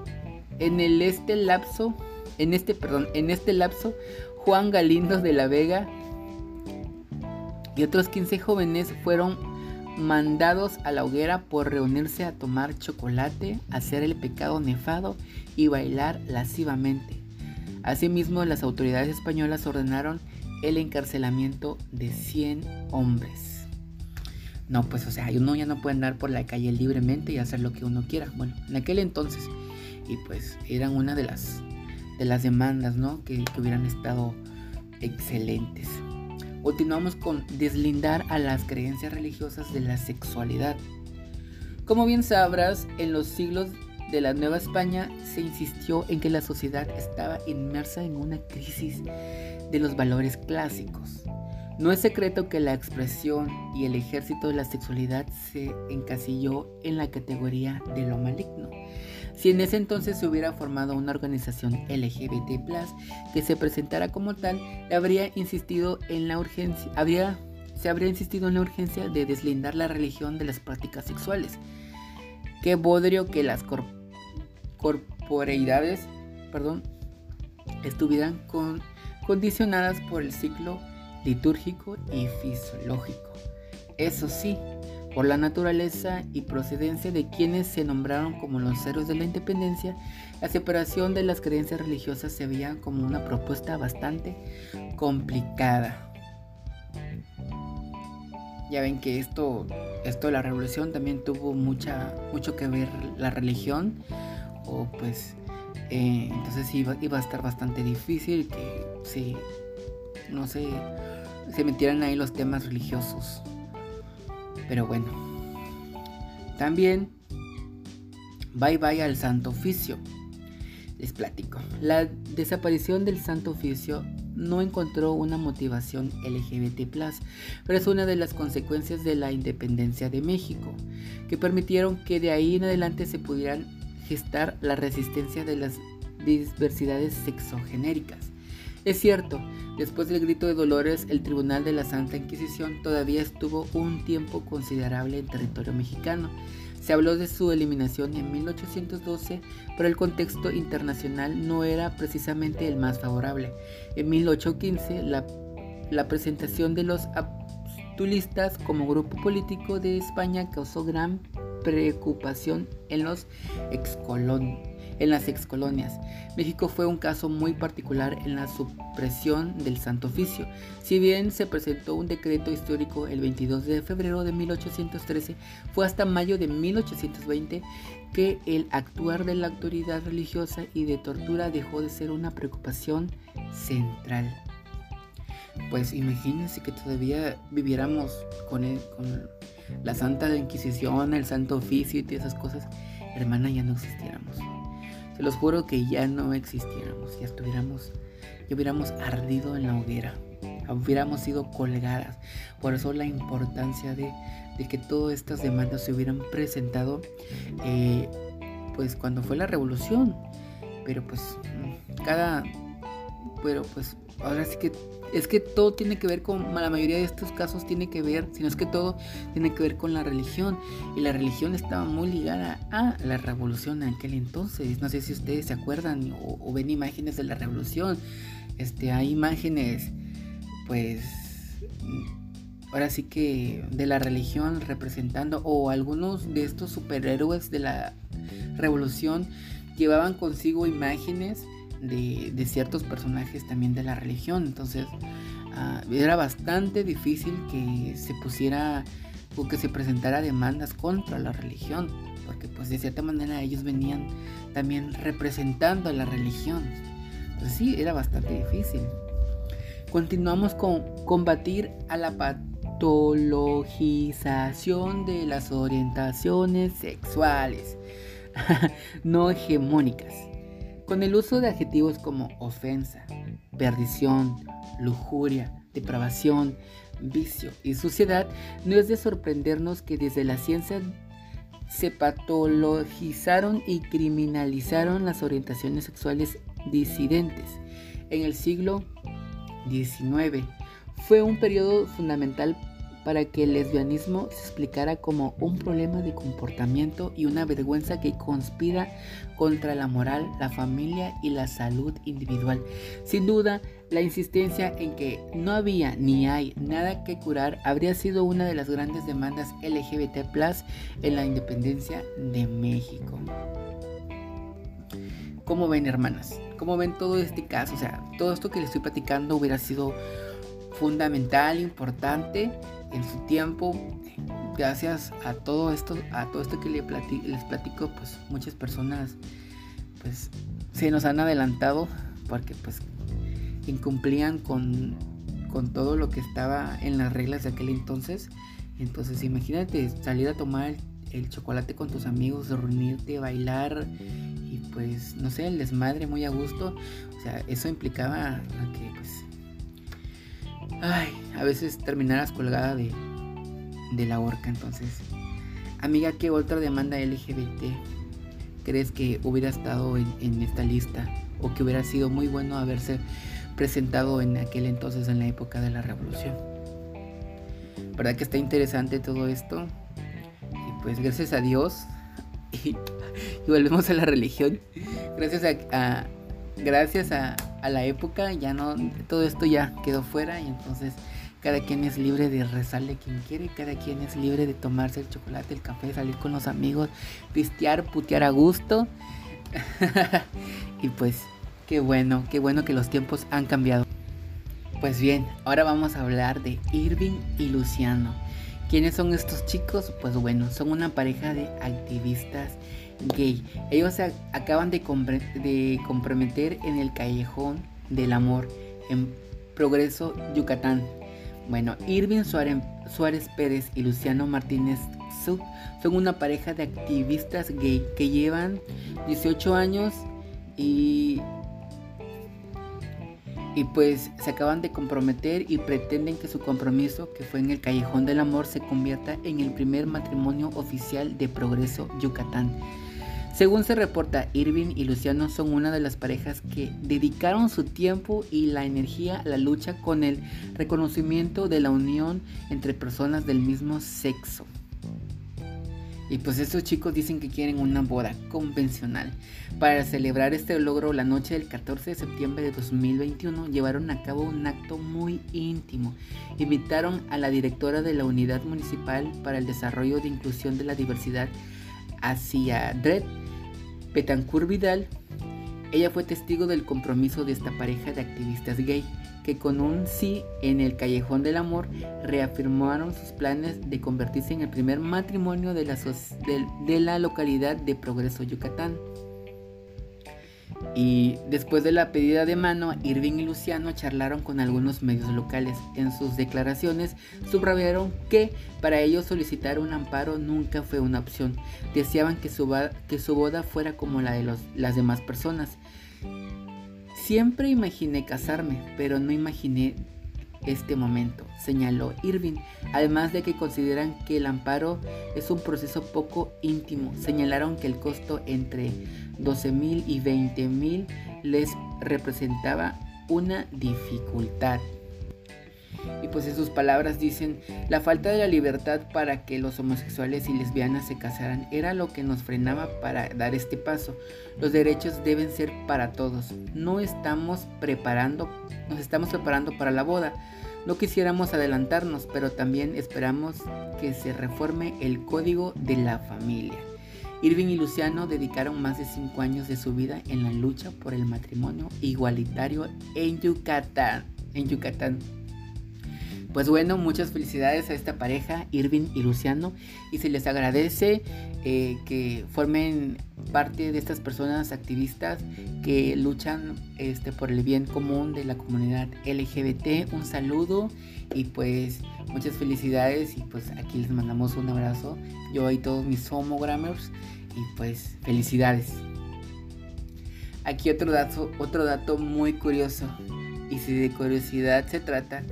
en el este lapso, en este, perdón, en este lapso Juan Galindo de la Vega y otros 15 jóvenes fueron mandados a la hoguera por reunirse a tomar chocolate, hacer el pecado nefado y bailar lascivamente. Asimismo, las autoridades españolas ordenaron el encarcelamiento de 100 hombres. No, pues o sea, uno ya no puede andar por la calle libremente y hacer lo que uno quiera. Bueno, en aquel entonces. Y pues eran una de las de las demandas, ¿no? Que, hubieran estado excelentes. Continuamos con deslindar a las creencias religiosas de la sexualidad. Como bien sabrás, en los siglos de la Nueva España se insistió en que la sociedad estaba inmersa en una crisis de los valores clásicos. No es secreto que la expresión y el ejército de la sexualidad se encasilló en la categoría de lo maligno. Si en ese entonces se hubiera formado una organización LGBT que se presentara como tal, habría insistido en la urgencia, habría, se habría insistido en la urgencia de deslindar la religión de las prácticas sexuales. Qué bodrio que las corporeidades perdón, estuvieran con, condicionadas por el ciclo litúrgico y fisiológico. Eso sí, por la naturaleza y procedencia de quienes se nombraron como los héroes de la independencia, la separación de las creencias religiosas se veía como una propuesta bastante complicada. Ya ven que esto, esto de la revolución también tuvo mucha, mucho que ver la religión, o pues eh, entonces iba, iba a estar bastante difícil que no se metieran ahí los temas religiosos. Pero bueno. También, bye bye al Santo Oficio. Les platico. La desaparición del Santo Oficio no encontró una motivación LGBT, pero es una de las consecuencias de la independencia de México, que permitieron que de ahí en adelante se pudieran gestar la resistencia de las diversidades sexogenéricas. Es cierto, después del grito de Dolores, el Tribunal de la Santa Inquisición todavía estuvo un tiempo considerable en territorio mexicano. Se habló de su eliminación en 1812, pero el contexto internacional no era precisamente el más favorable. En 1815, la, presentación de los abstulistas como grupo político de España causó gran preocupación en los excolonios en las excolonias. México fue un caso muy particular en la supresión del Santo Oficio. Si bien se presentó un decreto histórico el 22 de febrero de 1813, fue hasta mayo de 1820 que el actuar de la autoridad religiosa y de tortura dejó de ser una preocupación central. Pues imagínense que todavía viviéramos con, con la Santa Inquisición, el Santo Oficio y todas esas cosas, hermana, ya no existiéramos. Se los juro que ya no existiéramos, ya estuviéramos, ya hubiéramos ardido en la hoguera, hubiéramos sido colgadas. Por eso la importancia de, que todas estas demandas se hubieran presentado, eh, pues cuando fue la revolución. Pero pues cada, pero pues ahora sí que es que todo tiene que ver con, la mayoría de estos casos tiene que ver, sino es que todo tiene que ver con la religión. Y la religión estaba muy ligada a la revolución en aquel entonces. No sé si ustedes se acuerdan o, ven imágenes de la revolución. Este, hay imágenes, pues, ahora sí que de la religión representando, o algunos de estos superhéroes de la revolución llevaban consigo imágenes de, ciertos personajes también de la religión. Entonces ah, era bastante difícil que se pusiera o que se presentara demandas contra la religión. Porque pues de cierta manera ellos venían también representando a la religión. Entonces sí, era bastante difícil. Continuamos con combatir a la patologización de las orientaciones sexuales no hegemónicas con el uso de adjetivos como ofensa, perdición, lujuria, depravación, vicio y suciedad, no es de sorprendernos que desde la ciencia se patologizaron y criminalizaron las orientaciones sexuales disidentes. En el siglo XIX fue un periodo fundamental para que el lesbianismo se explicara como un problema de comportamiento y una vergüenza que conspira contra la moral, la familia y la salud individual. Sin duda, la insistencia en que no había ni hay nada que curar habría sido una de las grandes demandas LGBT en la independencia de México. ¿Cómo ven, hermanas? ¿Cómo ven todo este caso? O sea, todo esto que les estoy platicando hubiera sido fundamental, importante en su tiempo, gracias a todo esto, a todo esto que les platico, les platico, pues muchas personas pues se nos han adelantado porque pues incumplían con, con todo lo que estaba en las reglas de aquel entonces. Entonces imagínate salir a tomar el, chocolate con tus amigos, reunirte, bailar y pues no sé, el desmadre muy a gusto. O sea, eso implicaba que pues ay, a veces terminarás colgada de, de la horca. Entonces, amiga, ¿qué otra demanda LGBT crees que hubiera estado en, esta lista? O que hubiera sido muy bueno haberse presentado en aquel entonces, en la época de la revolución. ¿Verdad que está interesante todo esto? Y pues gracias a Dios. Y, volvemos a la religión. Gracias a gracias a, a la época ya no, todo esto ya quedó fuera y entonces cada quien es libre de rezarle quien quiere, cada quien es libre de tomarse el chocolate, el café, salir con los amigos, pistear, putear a gusto. y pues, qué bueno, qué bueno que los tiempos han cambiado. Pues bien, ahora vamos a hablar de Irving y Luciano. ¿Quiénes son estos chicos? Pues bueno, son una pareja de activistas gay. Ellos se acaban de, comprometer en el callejón del amor en Progreso, Yucatán. Bueno, Irving Suárez, Pérez y Luciano Martínez Sub son una pareja de activistas gay que llevan 18 años y y pues se acaban de comprometer y pretenden que su compromiso, que fue en el Callejón del Amor, se convierta en el primer matrimonio oficial de Progreso Yucatán. Según se reporta, Irving y Luciano son una de las parejas que dedicaron su tiempo y la energía a la lucha con el reconocimiento de la unión entre personas del mismo sexo. Y pues estos chicos dicen que quieren una boda convencional. Para celebrar este logro, la noche del 14 de septiembre de 2021 llevaron a cabo un acto muy íntimo. Invitaron a la directora de la Unidad Municipal para el Desarrollo de Inclusión de la Diversidad, Asia Dredd, Betancourt Vidal. Ella fue testigo del compromiso de esta pareja de activistas gay que con un sí en el Callejón del Amor reafirmaron sus planes de convertirse en el primer matrimonio de la, de, la localidad de Progreso, Yucatán. Y después de la pedida de mano, Irving y Luciano charlaron con algunos medios locales. En sus declaraciones subrayaron que para ellos solicitar un amparo nunca fue una opción. Deseaban que su, que su boda fuera como la de los, las demás personas. Siempre imaginé casarme, pero no imaginé este momento, señaló Irving, además de que consideran que el amparo es un proceso poco íntimo. Señalaron que el costo entre 12 mil y 20 mil les representaba una dificultad. Y pues en sus palabras dicen, la falta de la libertad para que los homosexuales y lesbianas se casaran era lo que nos frenaba para dar este paso. Los derechos deben ser para todos. No estamos preparando, nos estamos preparando para la boda. No quisiéramos adelantarnos, pero también esperamos que se reforme el código de la familia. Irving y Luciano dedicaron más de cinco años de su vida en la lucha por el matrimonio igualitario en Yucatán. En Yucatán. Pues bueno, muchas felicidades a esta pareja, Irving y Luciano, y se les agradece eh, que formen parte de estas personas activistas que luchan este, por el bien común de la comunidad LGBT. Un saludo y pues muchas felicidades y pues aquí les mandamos un abrazo, yo y todos mis homogrammers y pues felicidades. Aquí otro dato, otro dato muy curioso y si de curiosidad se trata,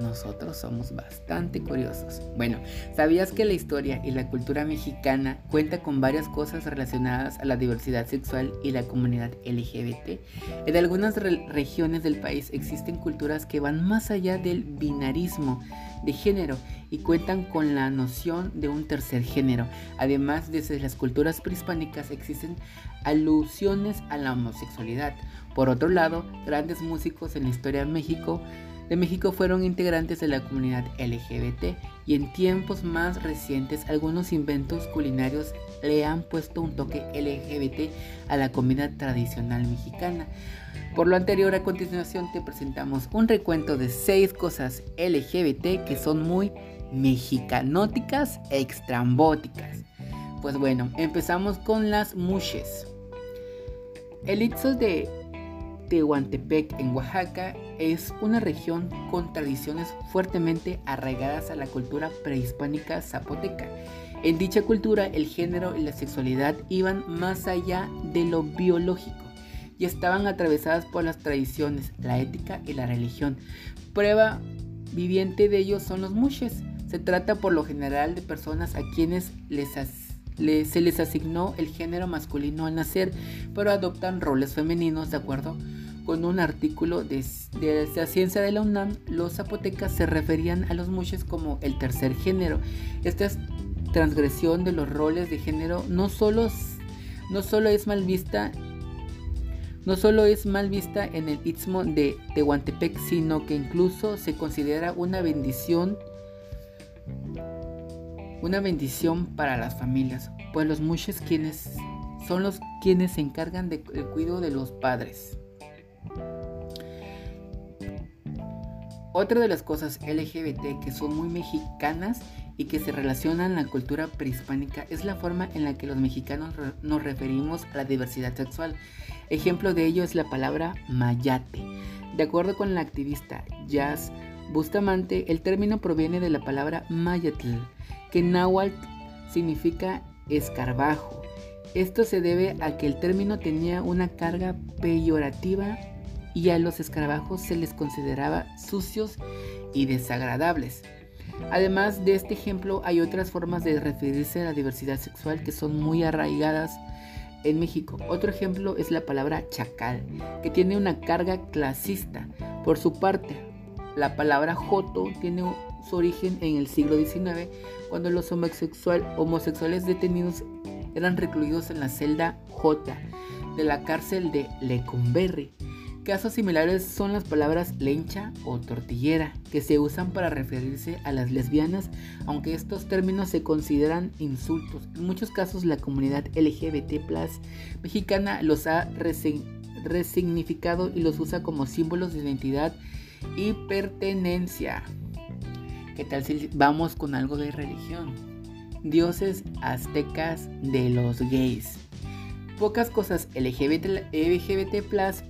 nosotros somos bastante curiosos. Bueno, ¿sabías que la historia y la cultura mexicana cuenta con varias cosas relacionadas a la diversidad sexual y la comunidad LGBT? En algunas regiones del país existen culturas que van más allá del binarismo de género y cuentan con la noción de un tercer género. Además, desde las culturas prehispánicas existen alusiones a la homosexualidad. Por otro lado, grandes músicos en la historia de México de México fueron integrantes de la comunidad LGBT y en tiempos más recientes algunos inventos culinarios le han puesto un toque LGBT a la comida tradicional mexicana. Por lo anterior, a continuación te presentamos un recuento de seis cosas LGBT que son muy mexicanóticas e extrambóticas. Pues bueno, empezamos con las mushes. El Ixos de Tehuantepec en Oaxaca es una región con tradiciones fuertemente arraigadas a la cultura prehispánica zapoteca. En dicha cultura el género y la sexualidad iban más allá de lo biológico y estaban atravesadas por las tradiciones, la ética y la religión. Prueba viviente de ello son los mushes. Se trata por lo general de personas a quienes se les asignó el género masculino al nacer, pero adoptan roles femeninos de acuerdo con un artículo de, la ciencia de la UNAM, los zapotecas se referían a los mushes como el tercer género. Esta transgresión de los roles de género no solo, no solo es mal vista no solo es mal vista en el istmo de Tehuantepec, sino que incluso se considera una bendición una bendición para las familias, pues los mushes quienes son los quienes se encargan del cuidado de los padres. Otra de las cosas LGBT que son muy mexicanas y que se relacionan a la cultura prehispánica es la forma en la que los mexicanos nos referimos a la diversidad sexual. Ejemplo de ello es la palabra mayate. De acuerdo con la activista Jazz Bustamante, el término proviene de la palabra mayatl, que en náhuatl significa escarbajo. Esto se debe a que el término tenía una carga peyorativa y a los escarabajos se les consideraba sucios y desagradables. Además de este ejemplo, hay otras formas de referirse a la diversidad sexual que son muy arraigadas en México. Otro ejemplo es la palabra chacal, que tiene una carga clasista. Por su parte, la palabra joto tiene su origen en el siglo XIX, cuando los homosexuales detenidos eran recluidos en la celda J de la cárcel de Lecumberri. Casos similares son las palabras lencha o tortillera, que se usan para referirse a las lesbianas, aunque estos términos se consideran insultos. En muchos casos la comunidad LGBT mexicana los ha resignificado y los usa como símbolos de identidad y pertenencia. ¿Qué tal si vamos con algo de religión? Dioses aztecas de los gays. Pocas cosas LGBT,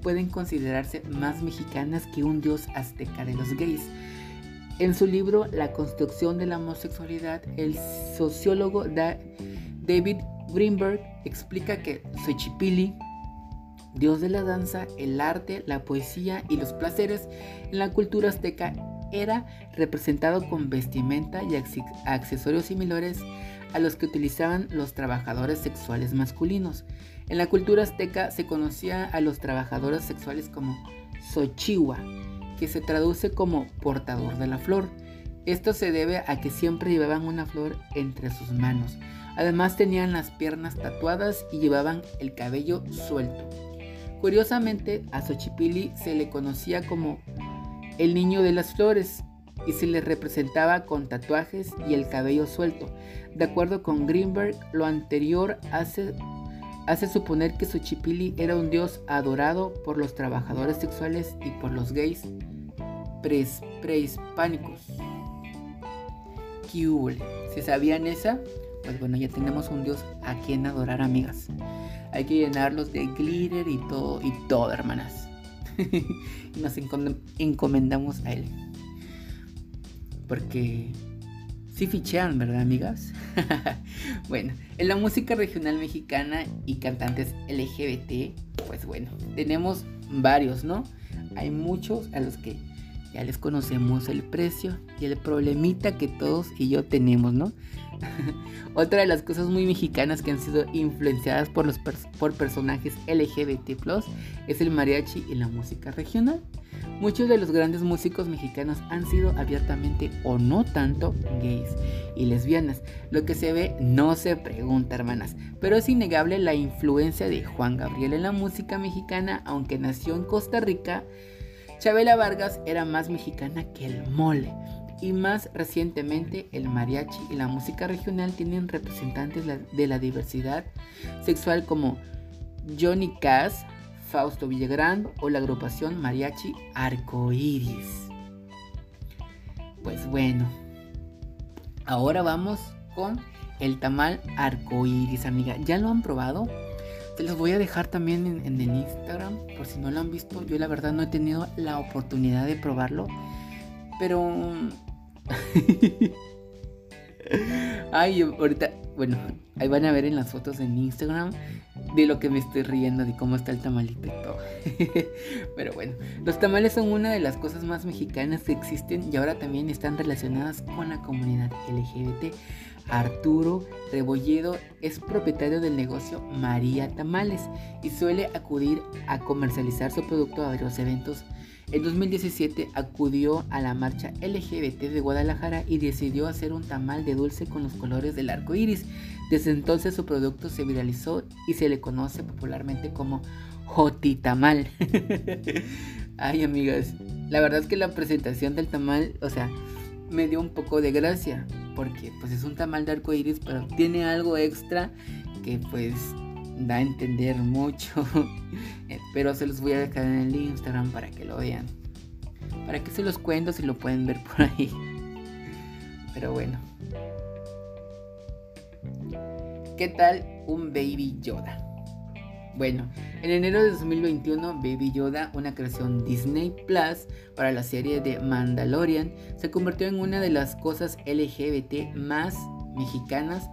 pueden considerarse más mexicanas que un dios azteca de los gays. En su libro La construcción de la homosexualidad, el sociólogo David Greenberg explica que Xochipilli, dios de la danza, el arte, la poesía y los placeres, en la cultura azteca era representado con vestimenta y accesorios similares a los que utilizaban los trabajadores sexuales masculinos. En la cultura azteca se conocía a los trabajadores sexuales como Xochihua, que se traduce como portador de la flor. Esto se debe a que siempre llevaban una flor entre sus manos. Además tenían las piernas tatuadas y llevaban el cabello suelto. Curiosamente, a Xochipilli se le conocía como el niño de las flores y se le representaba con tatuajes y el cabello suelto. De acuerdo con Greenberg, lo anterior hace hace suponer que Xochipilli era un dios adorado por los trabajadores sexuales y por los gays prehispánicos. ¿Qué Si sabían esa, pues bueno, ya tenemos un dios a quien adorar, amigas. Hay que llenarlos de glitter y todo, y todo, hermanas. y nos encomendamos a él. Porque sí fichean, ¿verdad, amigas? bueno, en la música regional mexicana y cantantes LGBT, pues bueno, tenemos varios, ¿no? Hay muchos a los que ya les conocemos el precio y el problemita que todos y yo tenemos, ¿no? Otra de las cosas muy mexicanas que han sido influenciadas por, los por personajes LGBT es el mariachi y la música regional. Muchos de los grandes músicos mexicanos han sido abiertamente o no tanto gays y lesbianas. Lo que se ve no se pregunta, hermanas, pero es innegable la influencia de Juan Gabriel en la música mexicana, aunque nació en Costa Rica. Chabela Vargas era más mexicana que el mole. Y más recientemente, el mariachi y la música regional tienen representantes de la diversidad sexual como Johnny Cass, Fausto Villagrán o la agrupación Mariachi Arcoiris. Pues bueno, ahora vamos con el tamal arcoiris, amiga. ¿Ya lo han probado? Se los voy a dejar también en, en, el Instagram, por si no lo han visto. Yo la verdad no he tenido la oportunidad de probarlo, pero... Ay, ahorita, bueno, ahí van a ver en las fotos en Instagram de lo que me estoy riendo, de cómo está el tamalito y todo. Pero bueno, los tamales son una de las cosas más mexicanas que existen y ahora también están relacionadas con la comunidad LGBT. Arturo Rebolledo es propietario del negocio María Tamales y suele acudir a comercializar su producto a varios eventos en 2017 acudió a la marcha LGBT de Guadalajara y decidió hacer un tamal de dulce con los colores del arco iris. Desde entonces su producto se viralizó y se le conoce popularmente como Jotitamal. Ay, amigas, la verdad es que la presentación del tamal, o sea, me dio un poco de gracia, porque pues es un tamal de arco iris, pero tiene algo extra que pues da a entender mucho. Pero se los voy a dejar en el Instagram para que lo vean. Para que se los cuento si lo pueden ver por ahí. Pero bueno. ¿Qué tal un Baby Yoda? Bueno, en enero de 2021, Baby Yoda, una creación Disney Plus para la serie de Mandalorian, se convirtió en una de las cosas LGBT más mexicanas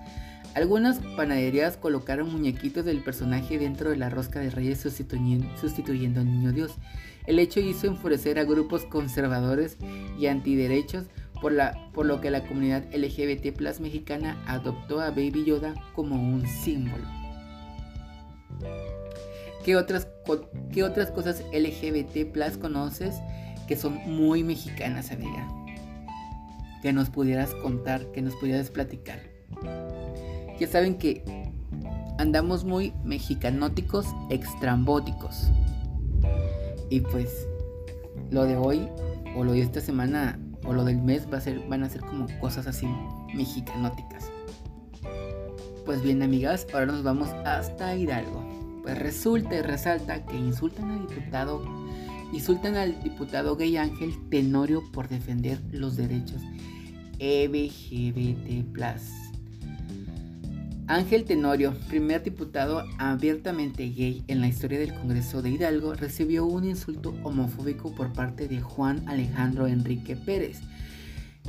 algunas panaderías colocaron muñequitos del personaje dentro de la rosca de reyes sustituyendo, al niño Dios. El hecho hizo enfurecer a grupos conservadores y antiderechos, por, por lo que la comunidad LGBT plus mexicana adoptó a Baby Yoda como un símbolo. ¿Qué otras, qué otras cosas LGBT plus conoces que son muy mexicanas, amiga? Que nos pudieras contar, que nos pudieras platicar. Ya saben que andamos muy mexicanóticos, extrambóticos. Y pues lo de hoy o lo de esta semana o lo del mes va a ser, van a ser como cosas así mexicanóticas. Pues bien, amigas, ahora nos vamos hasta Hidalgo. Pues resulta y resalta que insultan al diputado, insultan al diputado gay Ángel Tenorio por defender los derechos LGBT+. Ángel Tenorio, primer diputado abiertamente gay en la historia del Congreso de Hidalgo, recibió un insulto homofóbico por parte de Juan Alejandro Enrique Pérez,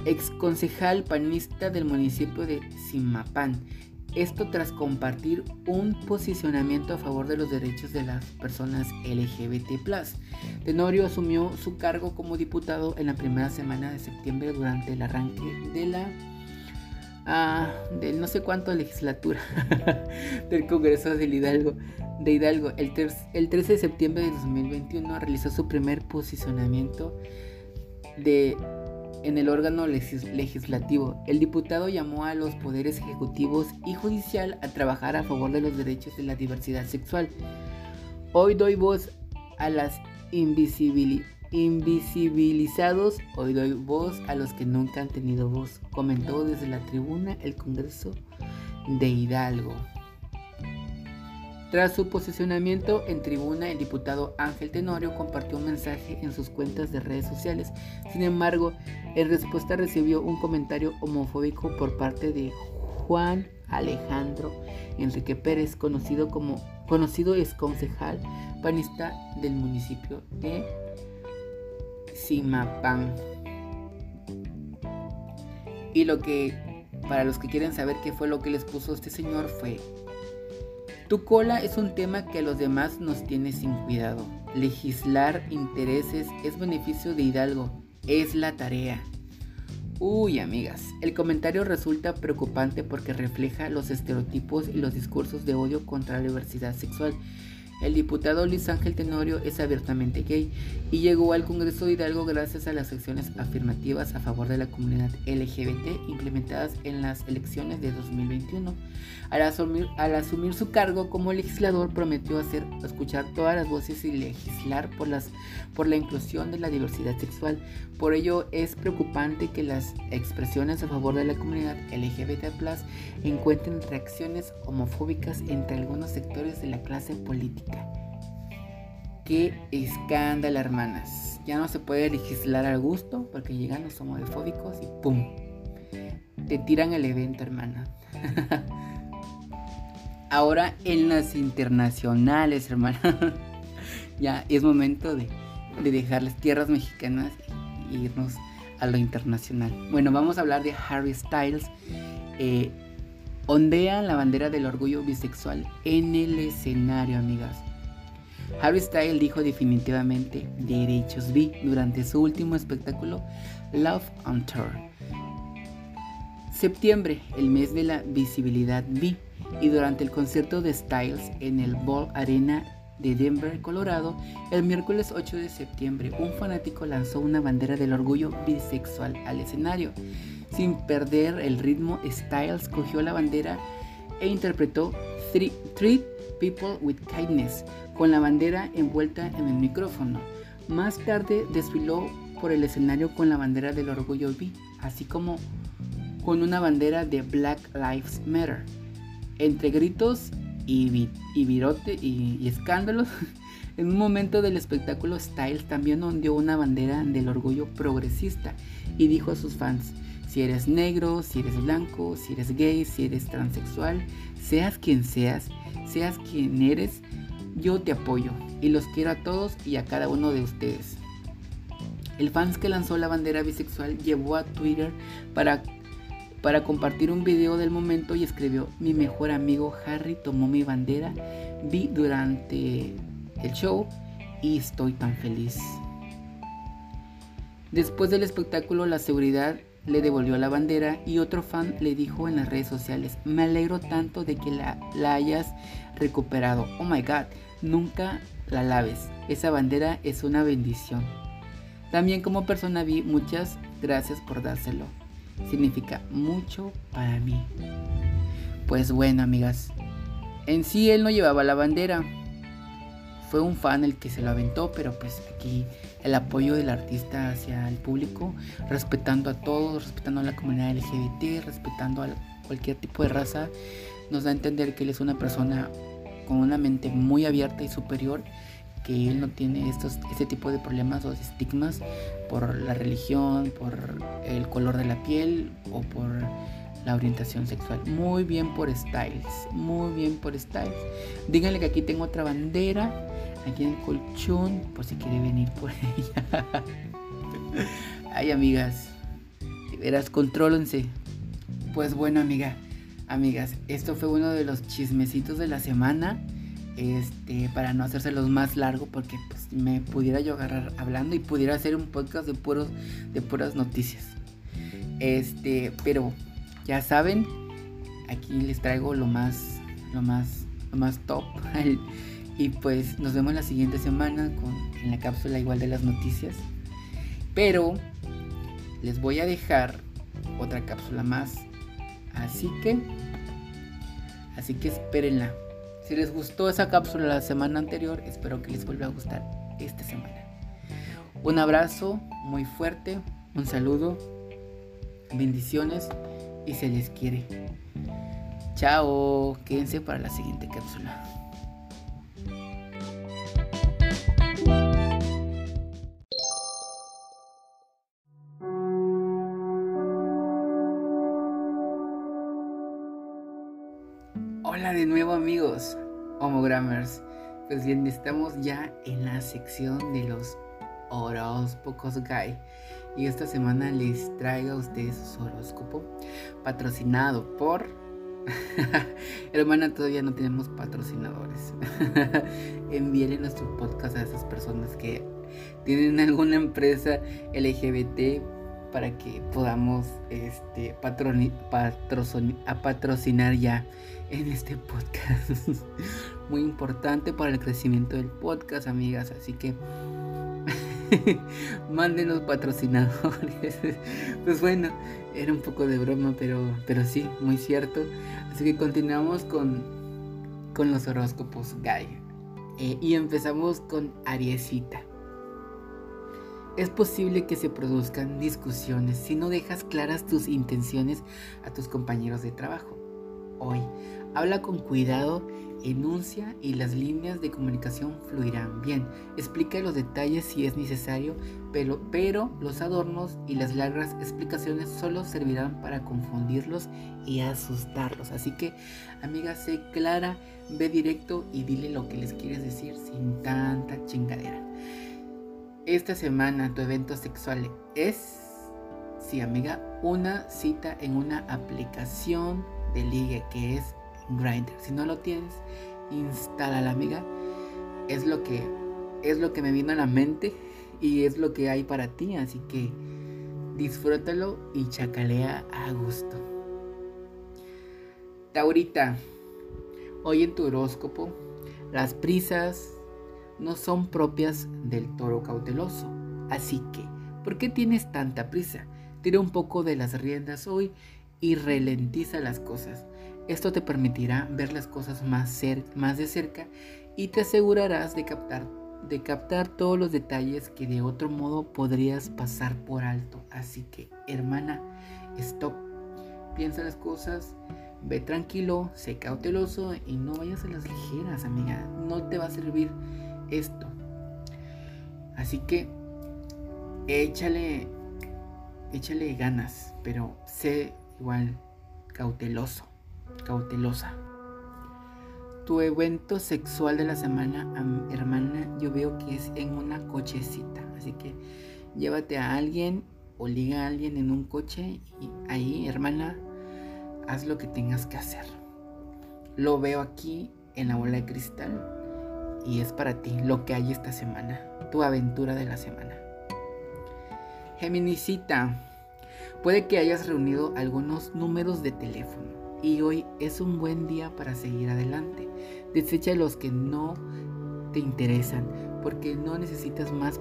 ex concejal panista del municipio de Simapán. Esto tras compartir un posicionamiento a favor de los derechos de las personas LGBT. Tenorio asumió su cargo como diputado en la primera semana de septiembre durante el arranque de la de no sé cuánto legislatura del Congreso de Hidalgo. De Hidalgo. El, el 13 de septiembre de 2021 realizó su primer posicionamiento de, en el órgano legislativo. El diputado llamó a los poderes ejecutivos y judicial a trabajar a favor de los derechos de la diversidad sexual. Hoy doy voz a las invisibilidades Invisibilizados, hoy doy voz a los que nunca han tenido voz, comentó desde la tribuna el Congreso de Hidalgo. Tras su posicionamiento en tribuna, el diputado Ángel Tenorio compartió un mensaje en sus cuentas de redes sociales. Sin embargo, en respuesta recibió un comentario homofóbico por parte de Juan Alejandro Enrique Pérez, conocido como conocido ex concejal panista del municipio de Simapán. Y lo que, para los que quieren saber qué fue lo que les puso este señor, fue: Tu cola es un tema que a los demás nos tiene sin cuidado. Legislar intereses es beneficio de Hidalgo, es la tarea. Uy, amigas, el comentario resulta preocupante porque refleja los estereotipos y los discursos de odio contra la diversidad sexual el diputado Luis Ángel Tenorio es abiertamente gay y llegó al Congreso de Hidalgo gracias a las acciones afirmativas a favor de la comunidad LGBT implementadas en las elecciones de 2021. Al asumir, su cargo como legislador prometió hacer escuchar todas las voces y legislar por, por la inclusión de la diversidad sexual. Por ello es preocupante que las expresiones a favor de la comunidad LGBT encuentren reacciones homofóbicas entre algunos sectores de la clase política. Qué escándalo, hermanas. Ya no se puede legislar al gusto porque llegan los homofóbicos y ¡pum! Te tiran el evento, hermana. Ahora en las internacionales, hermana. ya es momento de, dejarles tierras mexicanas e irnos a lo internacional. Bueno, vamos a hablar de Harry Styles. Eh, ondea la bandera del orgullo bisexual en el escenario, amigas. Harry Styles dijo definitivamente derechos bi durante su último espectáculo Love on Tour. Septiembre, el mes de la visibilidad bi, y durante el concierto de Styles en el Ball Arena de Denver, Colorado, el miércoles 8 de septiembre, un fanático lanzó una bandera del orgullo bisexual al escenario. Sin perder el ritmo, Styles cogió la bandera e interpretó Treat People with Kindness, con la bandera envuelta en el micrófono. Más tarde desfiló por el escenario con la bandera del orgullo bi, así como con una bandera de Black Lives Matter. Entre gritos y, virote y, escándalos, en un momento del espectáculo Styles también ondeó una bandera del orgullo progresista y dijo a sus fans, si eres negro, si eres blanco, si eres gay, si eres transexual, seas quien seas, seas quien eres, yo te apoyo y los quiero a todos y a cada uno de ustedes. El fans que lanzó la bandera bisexual llevó a Twitter para, para compartir un video del momento y escribió, mi mejor amigo Harry tomó mi bandera, vi durante el show y estoy tan feliz. Después del espectáculo, la seguridad le devolvió la bandera y otro fan le dijo en las redes sociales, me alegro tanto de que la, la hayas recuperado. Oh my god, nunca la laves. Esa bandera es una bendición. También como persona vi muchas gracias por dárselo. Significa mucho para mí. Pues bueno, amigas. En sí él no llevaba la bandera. Fue un fan el que se lo aventó, pero pues aquí el apoyo del artista hacia el público, respetando a todos, respetando a la comunidad LGBT, respetando a cualquier tipo de raza, nos da a entender que él es una persona con una mente muy abierta y superior que él no tiene estos, este tipo de problemas o estigmas por la religión, por el color de la piel o por la orientación sexual. Muy bien por Styles, muy bien por Styles. Díganle que aquí tengo otra bandera, aquí el colchón, por si quiere venir por ella. Ay, amigas, verás, contrólense. Pues bueno, amiga, amigas, esto fue uno de los chismecitos de la semana este, para no hacérselos más largo, porque pues, me pudiera yo agarrar hablando y pudiera hacer un podcast de puros, de puras noticias. Este, pero ya saben, aquí les traigo lo más, lo más, lo más top. y pues nos vemos la siguiente semana con, en la cápsula igual de las noticias. Pero les voy a dejar otra cápsula más. Así que, así que espérenla. Si les gustó esa cápsula la semana anterior, espero que les vuelva a gustar esta semana. Un abrazo muy fuerte, un saludo, bendiciones y se les quiere. Chao, quédense para la siguiente cápsula. Hola de nuevo amigos, homogrammers. Pues bien, estamos ya en la sección de los horóscopos gay. Y esta semana les traigo a ustedes su horóscopo patrocinado por... Hermana, todavía no tenemos patrocinadores. Envíenle nuestro podcast a esas personas que tienen alguna empresa LGBT para que podamos este, a patrocinar ya en este podcast. Muy importante para el crecimiento del podcast, amigas. Así que mándenos patrocinadores. pues bueno, era un poco de broma, pero, pero sí, muy cierto. Así que continuamos con, con los horóscopos Guy. Eh, y empezamos con Ariesita. Es posible que se produzcan discusiones si no dejas claras tus intenciones a tus compañeros de trabajo. Hoy, habla con cuidado, enuncia y las líneas de comunicación fluirán bien. Explica los detalles si es necesario, pero, pero los adornos y las largas explicaciones solo servirán para confundirlos y asustarlos. Así que, amiga, sé clara, ve directo y dile lo que les quieres decir sin tanta chingadera. Esta semana tu evento sexual es, sí amiga, una cita en una aplicación de ligue que es Grindr. Si no lo tienes, instala la amiga. Es lo que es lo que me vino a la mente y es lo que hay para ti, así que disfrútalo y chacalea a gusto. Taurita, hoy en tu horóscopo, las prisas, no son propias del toro cauteloso. Así que, ¿por qué tienes tanta prisa? Tira un poco de las riendas hoy y ralentiza las cosas. Esto te permitirá ver las cosas más, más de cerca y te asegurarás de captar, de captar todos los detalles que de otro modo podrías pasar por alto. Así que, hermana, stop. Piensa las cosas, ve tranquilo, sé cauteloso y no vayas a las ligeras, amiga. No te va a servir esto. Así que échale, échale ganas, pero sé igual cauteloso, cautelosa. Tu evento sexual de la semana, hermana, yo veo que es en una cochecita. Así que llévate a alguien o liga a alguien en un coche y ahí, hermana, haz lo que tengas que hacer. Lo veo aquí en la bola de cristal y es para ti lo que hay esta semana, tu aventura de la semana. Geminicita, puede que hayas reunido algunos números de teléfono y hoy es un buen día para seguir adelante. Desecha los que no te interesan porque no necesitas más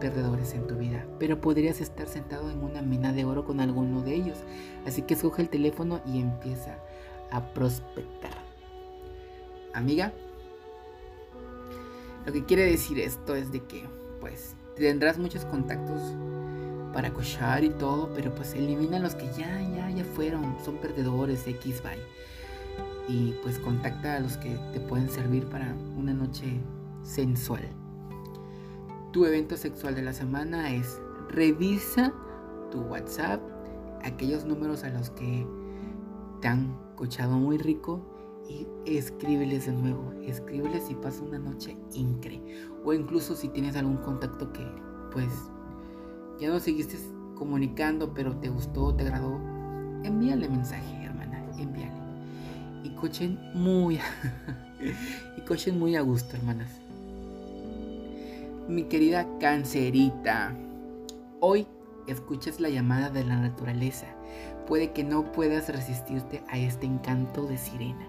perdedores en tu vida, pero podrías estar sentado en una mina de oro con alguno de ellos. Así que escoge el teléfono y empieza a prospectar. Amiga, lo que quiere decir esto es de que, pues, tendrás muchos contactos para cochar y todo, pero pues elimina los que ya, ya, ya fueron, son perdedores, X, bye. Y pues contacta a los que te pueden servir para una noche sensual. Tu evento sexual de la semana es revisa tu WhatsApp, aquellos números a los que te han cochado muy rico y escríbeles de nuevo, escríbeles y pasa una noche increíble. O incluso si tienes algún contacto que pues ya no seguiste comunicando, pero te gustó, te agradó, envíale mensaje, hermana, envíale. Y cochen muy y cochen muy a gusto, hermanas. Mi querida cancerita, hoy escuches la llamada de la naturaleza. Puede que no puedas resistirte a este encanto de sirena.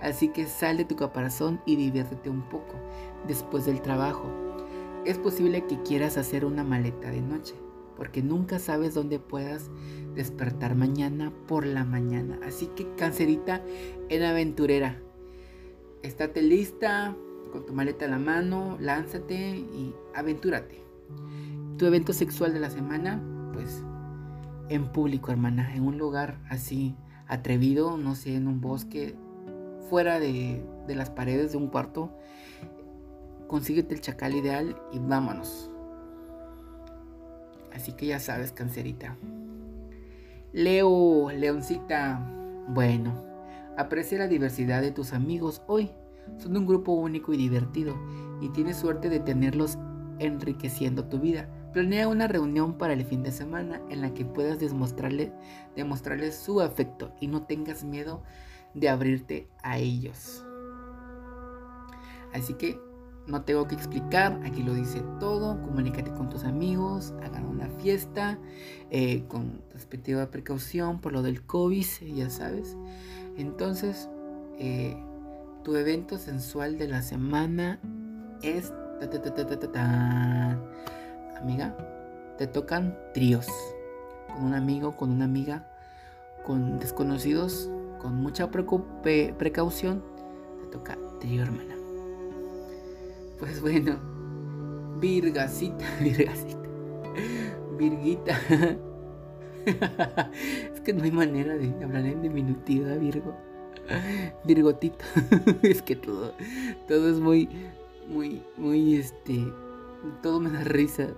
Así que sal de tu caparazón y diviértete un poco después del trabajo. Es posible que quieras hacer una maleta de noche porque nunca sabes dónde puedas despertar mañana por la mañana. Así que cancerita en aventurera, estate lista con tu maleta a la mano, lánzate y aventúrate. Tu evento sexual de la semana, pues en público, hermana, en un lugar así atrevido, no sé, en un bosque, fuera de, las paredes de un cuarto. Consíguete el chacal ideal y vámonos. Así que ya sabes, cancerita. Leo, leoncita. Bueno, aprecia la diversidad de tus amigos hoy. Son un grupo único y divertido y tienes suerte de tenerlos enriqueciendo tu vida. Planea una reunión para el fin de semana en la que puedas demostrarle, demostrarles su afecto y no tengas miedo de abrirte a ellos. Así que no tengo que explicar, aquí lo dice todo. Comunícate con tus amigos, hagan una fiesta eh, con respectiva precaución por lo del COVID, ya sabes. Entonces, eh, tu evento sensual de la semana es. Amiga, te tocan tríos. Con un amigo, con una amiga, con desconocidos, con mucha precaución. Te toca trío, hermana. Pues bueno, Virgacita, Virgacita, Virguita. es que no hay manera de hablar en diminutiva, Virgo. Virgotito. es que todo, todo es muy, muy, muy, este, todo me da risa.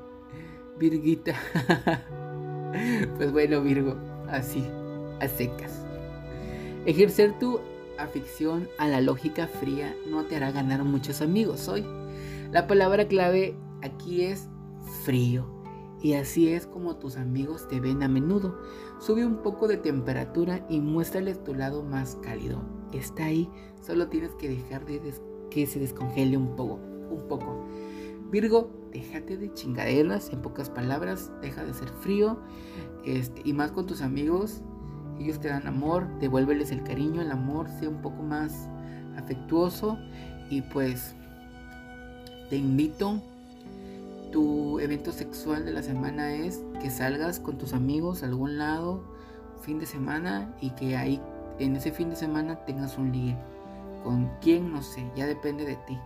Virguita. pues bueno, Virgo, así, a secas. Ejercer tu afición a la lógica fría no te hará ganar muchos amigos hoy. La palabra clave aquí es frío. Y así es como tus amigos te ven a menudo. Sube un poco de temperatura y muéstrales tu lado más cálido. Está ahí, solo tienes que dejar de que se descongele un poco, un poco. Virgo, déjate de chingaderas, en pocas palabras, deja de ser frío. Este, y más con tus amigos, ellos te dan amor, devuélveles el cariño, el amor, sea un poco más afectuoso y pues te invito. Tu evento sexual de la semana es que salgas con tus amigos a algún lado, fin de semana, y que ahí en ese fin de semana tengas un ligue. Con quién, no sé, ya depende de ti.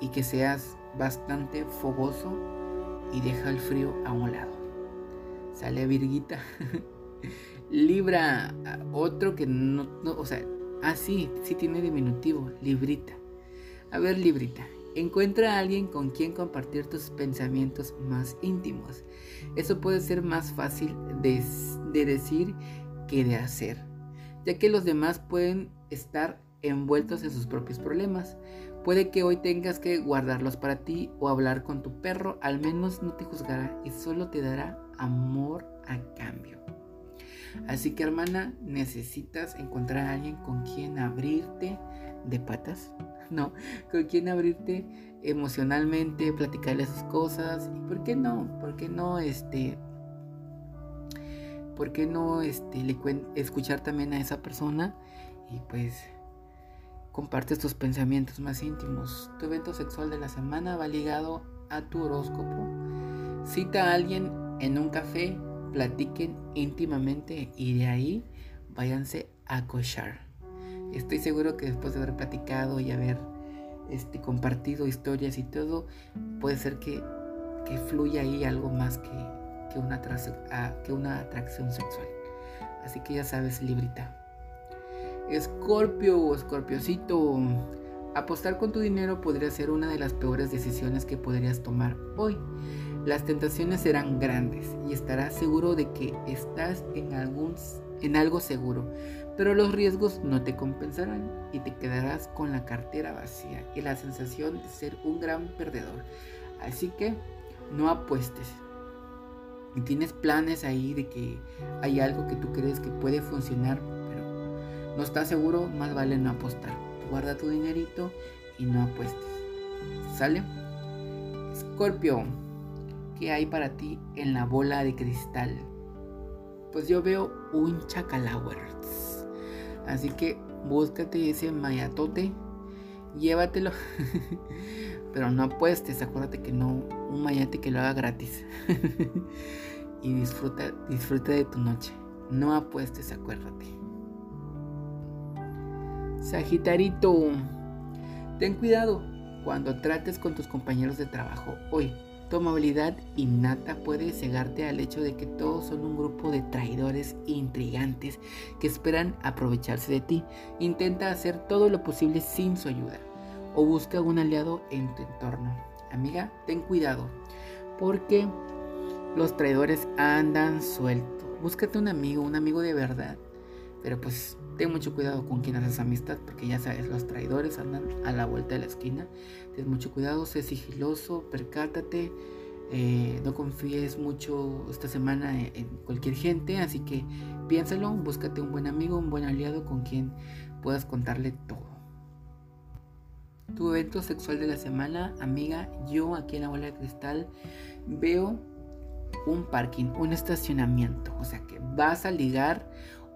Y que seas bastante fogoso y deja el frío a un lado. Sale Virguita. Libra, otro que no, o sea, ah, sí, sí tiene diminutivo, Librita. A ver, Librita, Encuentra a alguien con quien compartir tus pensamientos más íntimos. Eso puede ser más fácil de, decir que de hacer, ya que los demás pueden estar envueltos en sus propios problemas. Puede que hoy tengas que guardarlos para ti o hablar con tu perro, al menos no te juzgará y solo te dará amor a cambio. Así que hermana, necesitas encontrar a alguien con quien abrirte, de patas, ¿no? Con quien abrirte emocionalmente, platicarle sus cosas. ¿Y por qué no? ¿Por qué no este ¿por qué no este, le escuchar también a esa persona y pues compartes tus pensamientos más íntimos? Tu evento sexual de la semana va ligado a tu horóscopo. Cita a alguien en un café, platiquen íntimamente y de ahí váyanse a cochar. Estoy seguro que después de haber platicado y haber este, compartido historias y todo, puede ser que, que fluya ahí algo más que, que una, que una atracción sexual. Así que ya sabes, librita. Escorpio, escorpiocito. Apostar con tu dinero podría ser una de las peores decisiones que podrías tomar hoy. Las tentaciones serán grandes y estarás seguro de que estás en, algún, en algo seguro, pero los riesgos no te compensarán y te quedarás con la cartera vacía y la sensación de ser un gran perdedor. Así que no apuestes, y tienes planes ahí de que hay algo que tú crees que puede funcionar, pero no estás seguro, más vale no apostar. Guarda tu dinerito y no apuestes. ¿Sale? Scorpio, ¿qué hay para ti en la bola de cristal? Pues yo veo un chacalowers. Así que búscate ese mayatote, llévatelo. Pero no apuestes, acuérdate que no, un mayate que lo haga gratis. y disfruta, disfruta de tu noche. No apuestes, acuérdate. Sagitarito, ten cuidado cuando trates con tus compañeros de trabajo hoy. Tu amabilidad innata puede cegarte al hecho de que todos son un grupo de traidores intrigantes que esperan aprovecharse de ti. Intenta hacer todo lo posible sin su ayuda o busca un aliado en tu entorno. Amiga, ten cuidado porque los traidores andan sueltos. Búscate un amigo, un amigo de verdad. Pero pues ten mucho cuidado con quien haces amistad, porque ya sabes, los traidores andan a la vuelta de la esquina. Ten mucho cuidado, sé sigiloso, percátate. Eh, no confíes mucho esta semana en, cualquier gente, así que piénsalo, búscate un buen amigo, un buen aliado con quien puedas contarle todo. Tu evento sexual de la semana, amiga, yo aquí en la bola de cristal veo un parking, un estacionamiento. O sea que vas a ligar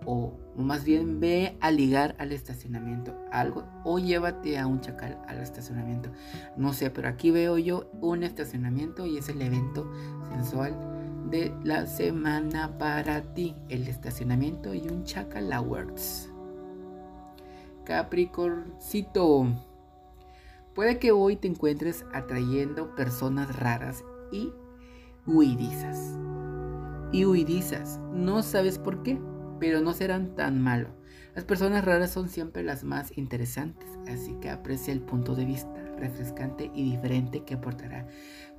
o, más bien ve a ligar al estacionamiento algo o llévate a un chacal al estacionamiento. No sé, pero aquí veo yo un estacionamiento y es el evento sensual de la semana para ti. El estacionamiento y un chacal awards. Capricorcito. Puede que hoy te encuentres atrayendo personas raras y huidizas. Y huidizas, no sabes por qué, pero no serán tan malos. Las personas raras son siempre las más interesantes, así que aprecia el punto de vista refrescante y diferente que aportará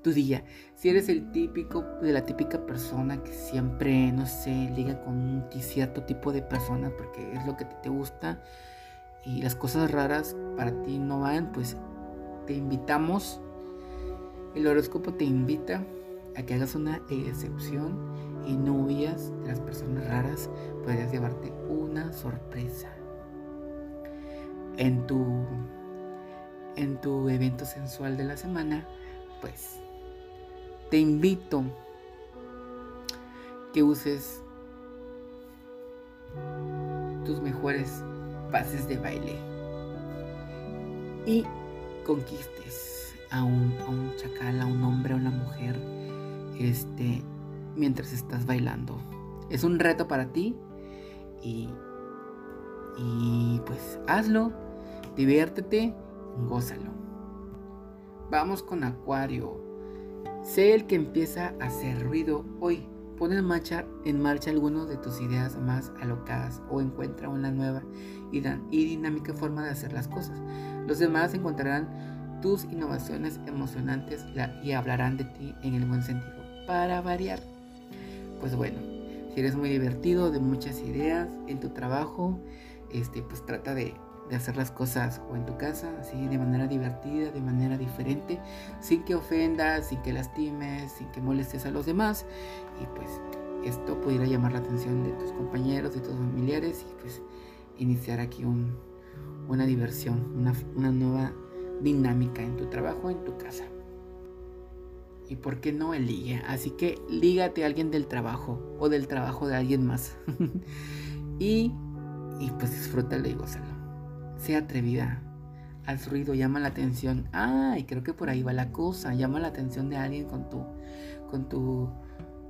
tu día. Si eres el típico de la típica persona que siempre, no sé, liga con cierto tipo de personas porque es lo que te gusta y las cosas raras para ti no van, pues te invitamos, el horóscopo te invita a que hagas una excepción y no de las personas raras, podrías llevarte una sorpresa. En tu, en tu evento sensual de la semana, pues te invito que uses tus mejores pases de baile y conquistes a un, a un chacal, a un hombre, a una mujer este, mientras estás bailando. Es un reto para ti y, y pues hazlo, diviértete, gózalo. Vamos con Acuario. Sé el que empieza a hacer ruido hoy. Pon en marcha, en marcha algunas de tus ideas más alocadas o encuentra una nueva y, y dinámica forma de hacer las cosas. Los demás encontrarán tus innovaciones emocionantes y hablarán de ti en el buen sentido para variar. Pues bueno, si eres muy divertido, de muchas ideas en tu trabajo, este, pues trata de, de hacer las cosas o en tu casa, así de manera divertida, de manera diferente, sin que ofendas, sin que lastimes, sin que molestes a los demás. Y pues esto pudiera llamar la atención de tus compañeros, de tus familiares y pues iniciar aquí un, una diversión, una, una nueva dinámica en tu trabajo, en tu casa. Y por qué no el ligue. Así que lígate a alguien del trabajo o del trabajo de alguien más. y, y pues disfrútalo y gózalo. Sea atrevida. Haz ruido, llama la atención. Ay, creo que por ahí va la cosa. Llama la atención de alguien con tu, con tu,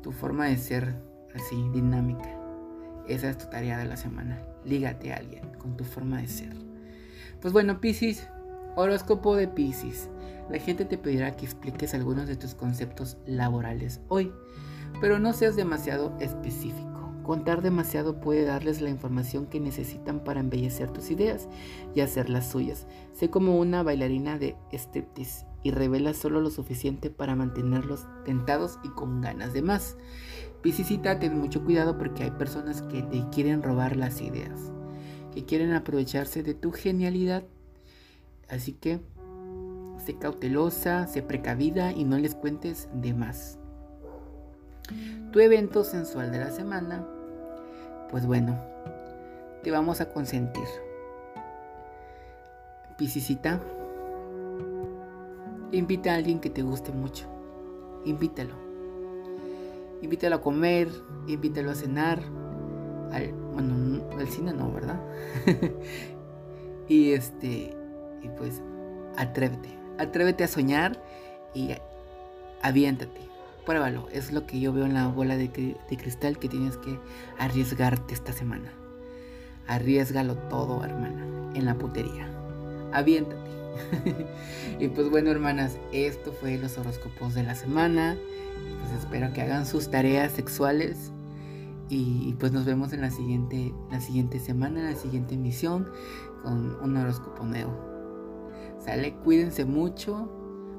tu forma de ser así, dinámica. Esa es tu tarea de la semana. Lígate a alguien con tu forma de ser. Pues bueno, Piscis, horóscopo de Piscis. La gente te pedirá que expliques algunos de tus conceptos laborales hoy, pero no seas demasiado específico. Contar demasiado puede darles la información que necesitan para embellecer tus ideas y hacerlas suyas. Sé como una bailarina de striptease y revela solo lo suficiente para mantenerlos tentados y con ganas de más. Piscisita, ten mucho cuidado porque hay personas que te quieren robar las ideas, que quieren aprovecharse de tu genialidad. Así que sé cautelosa, sé precavida y no les cuentes de más. Tu evento sensual de la semana, pues bueno, te vamos a consentir. Piscisita, invita a alguien que te guste mucho. Invítalo. Invítalo a comer, invítalo a cenar. Al, bueno, al cine no, ¿verdad? y este, y pues atrévete atrévete a soñar y aviéntate. Pruébalo, es lo que yo veo en la bola de, cristal que tienes que arriesgarte esta semana. Arriesgalo todo, hermana, en la putería. Aviéntate. y pues bueno, hermanas, esto fue los horóscopos de la semana. Pues espero que hagan sus tareas sexuales. Y pues nos vemos en la siguiente, la siguiente semana, en la siguiente emisión, con un horóscopo nuevo. ¿Sale? Cuídense mucho,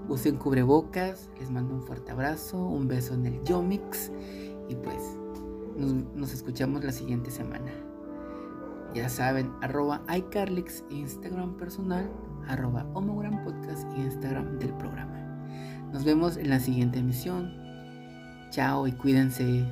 usen cubrebocas, les mando un fuerte abrazo, un beso en el Yomix y pues nos, escuchamos la siguiente semana. Ya saben, arroba iCarlix Instagram personal, arroba Homogram Podcast Instagram del programa. Nos vemos en la siguiente emisión. Chao y cuídense.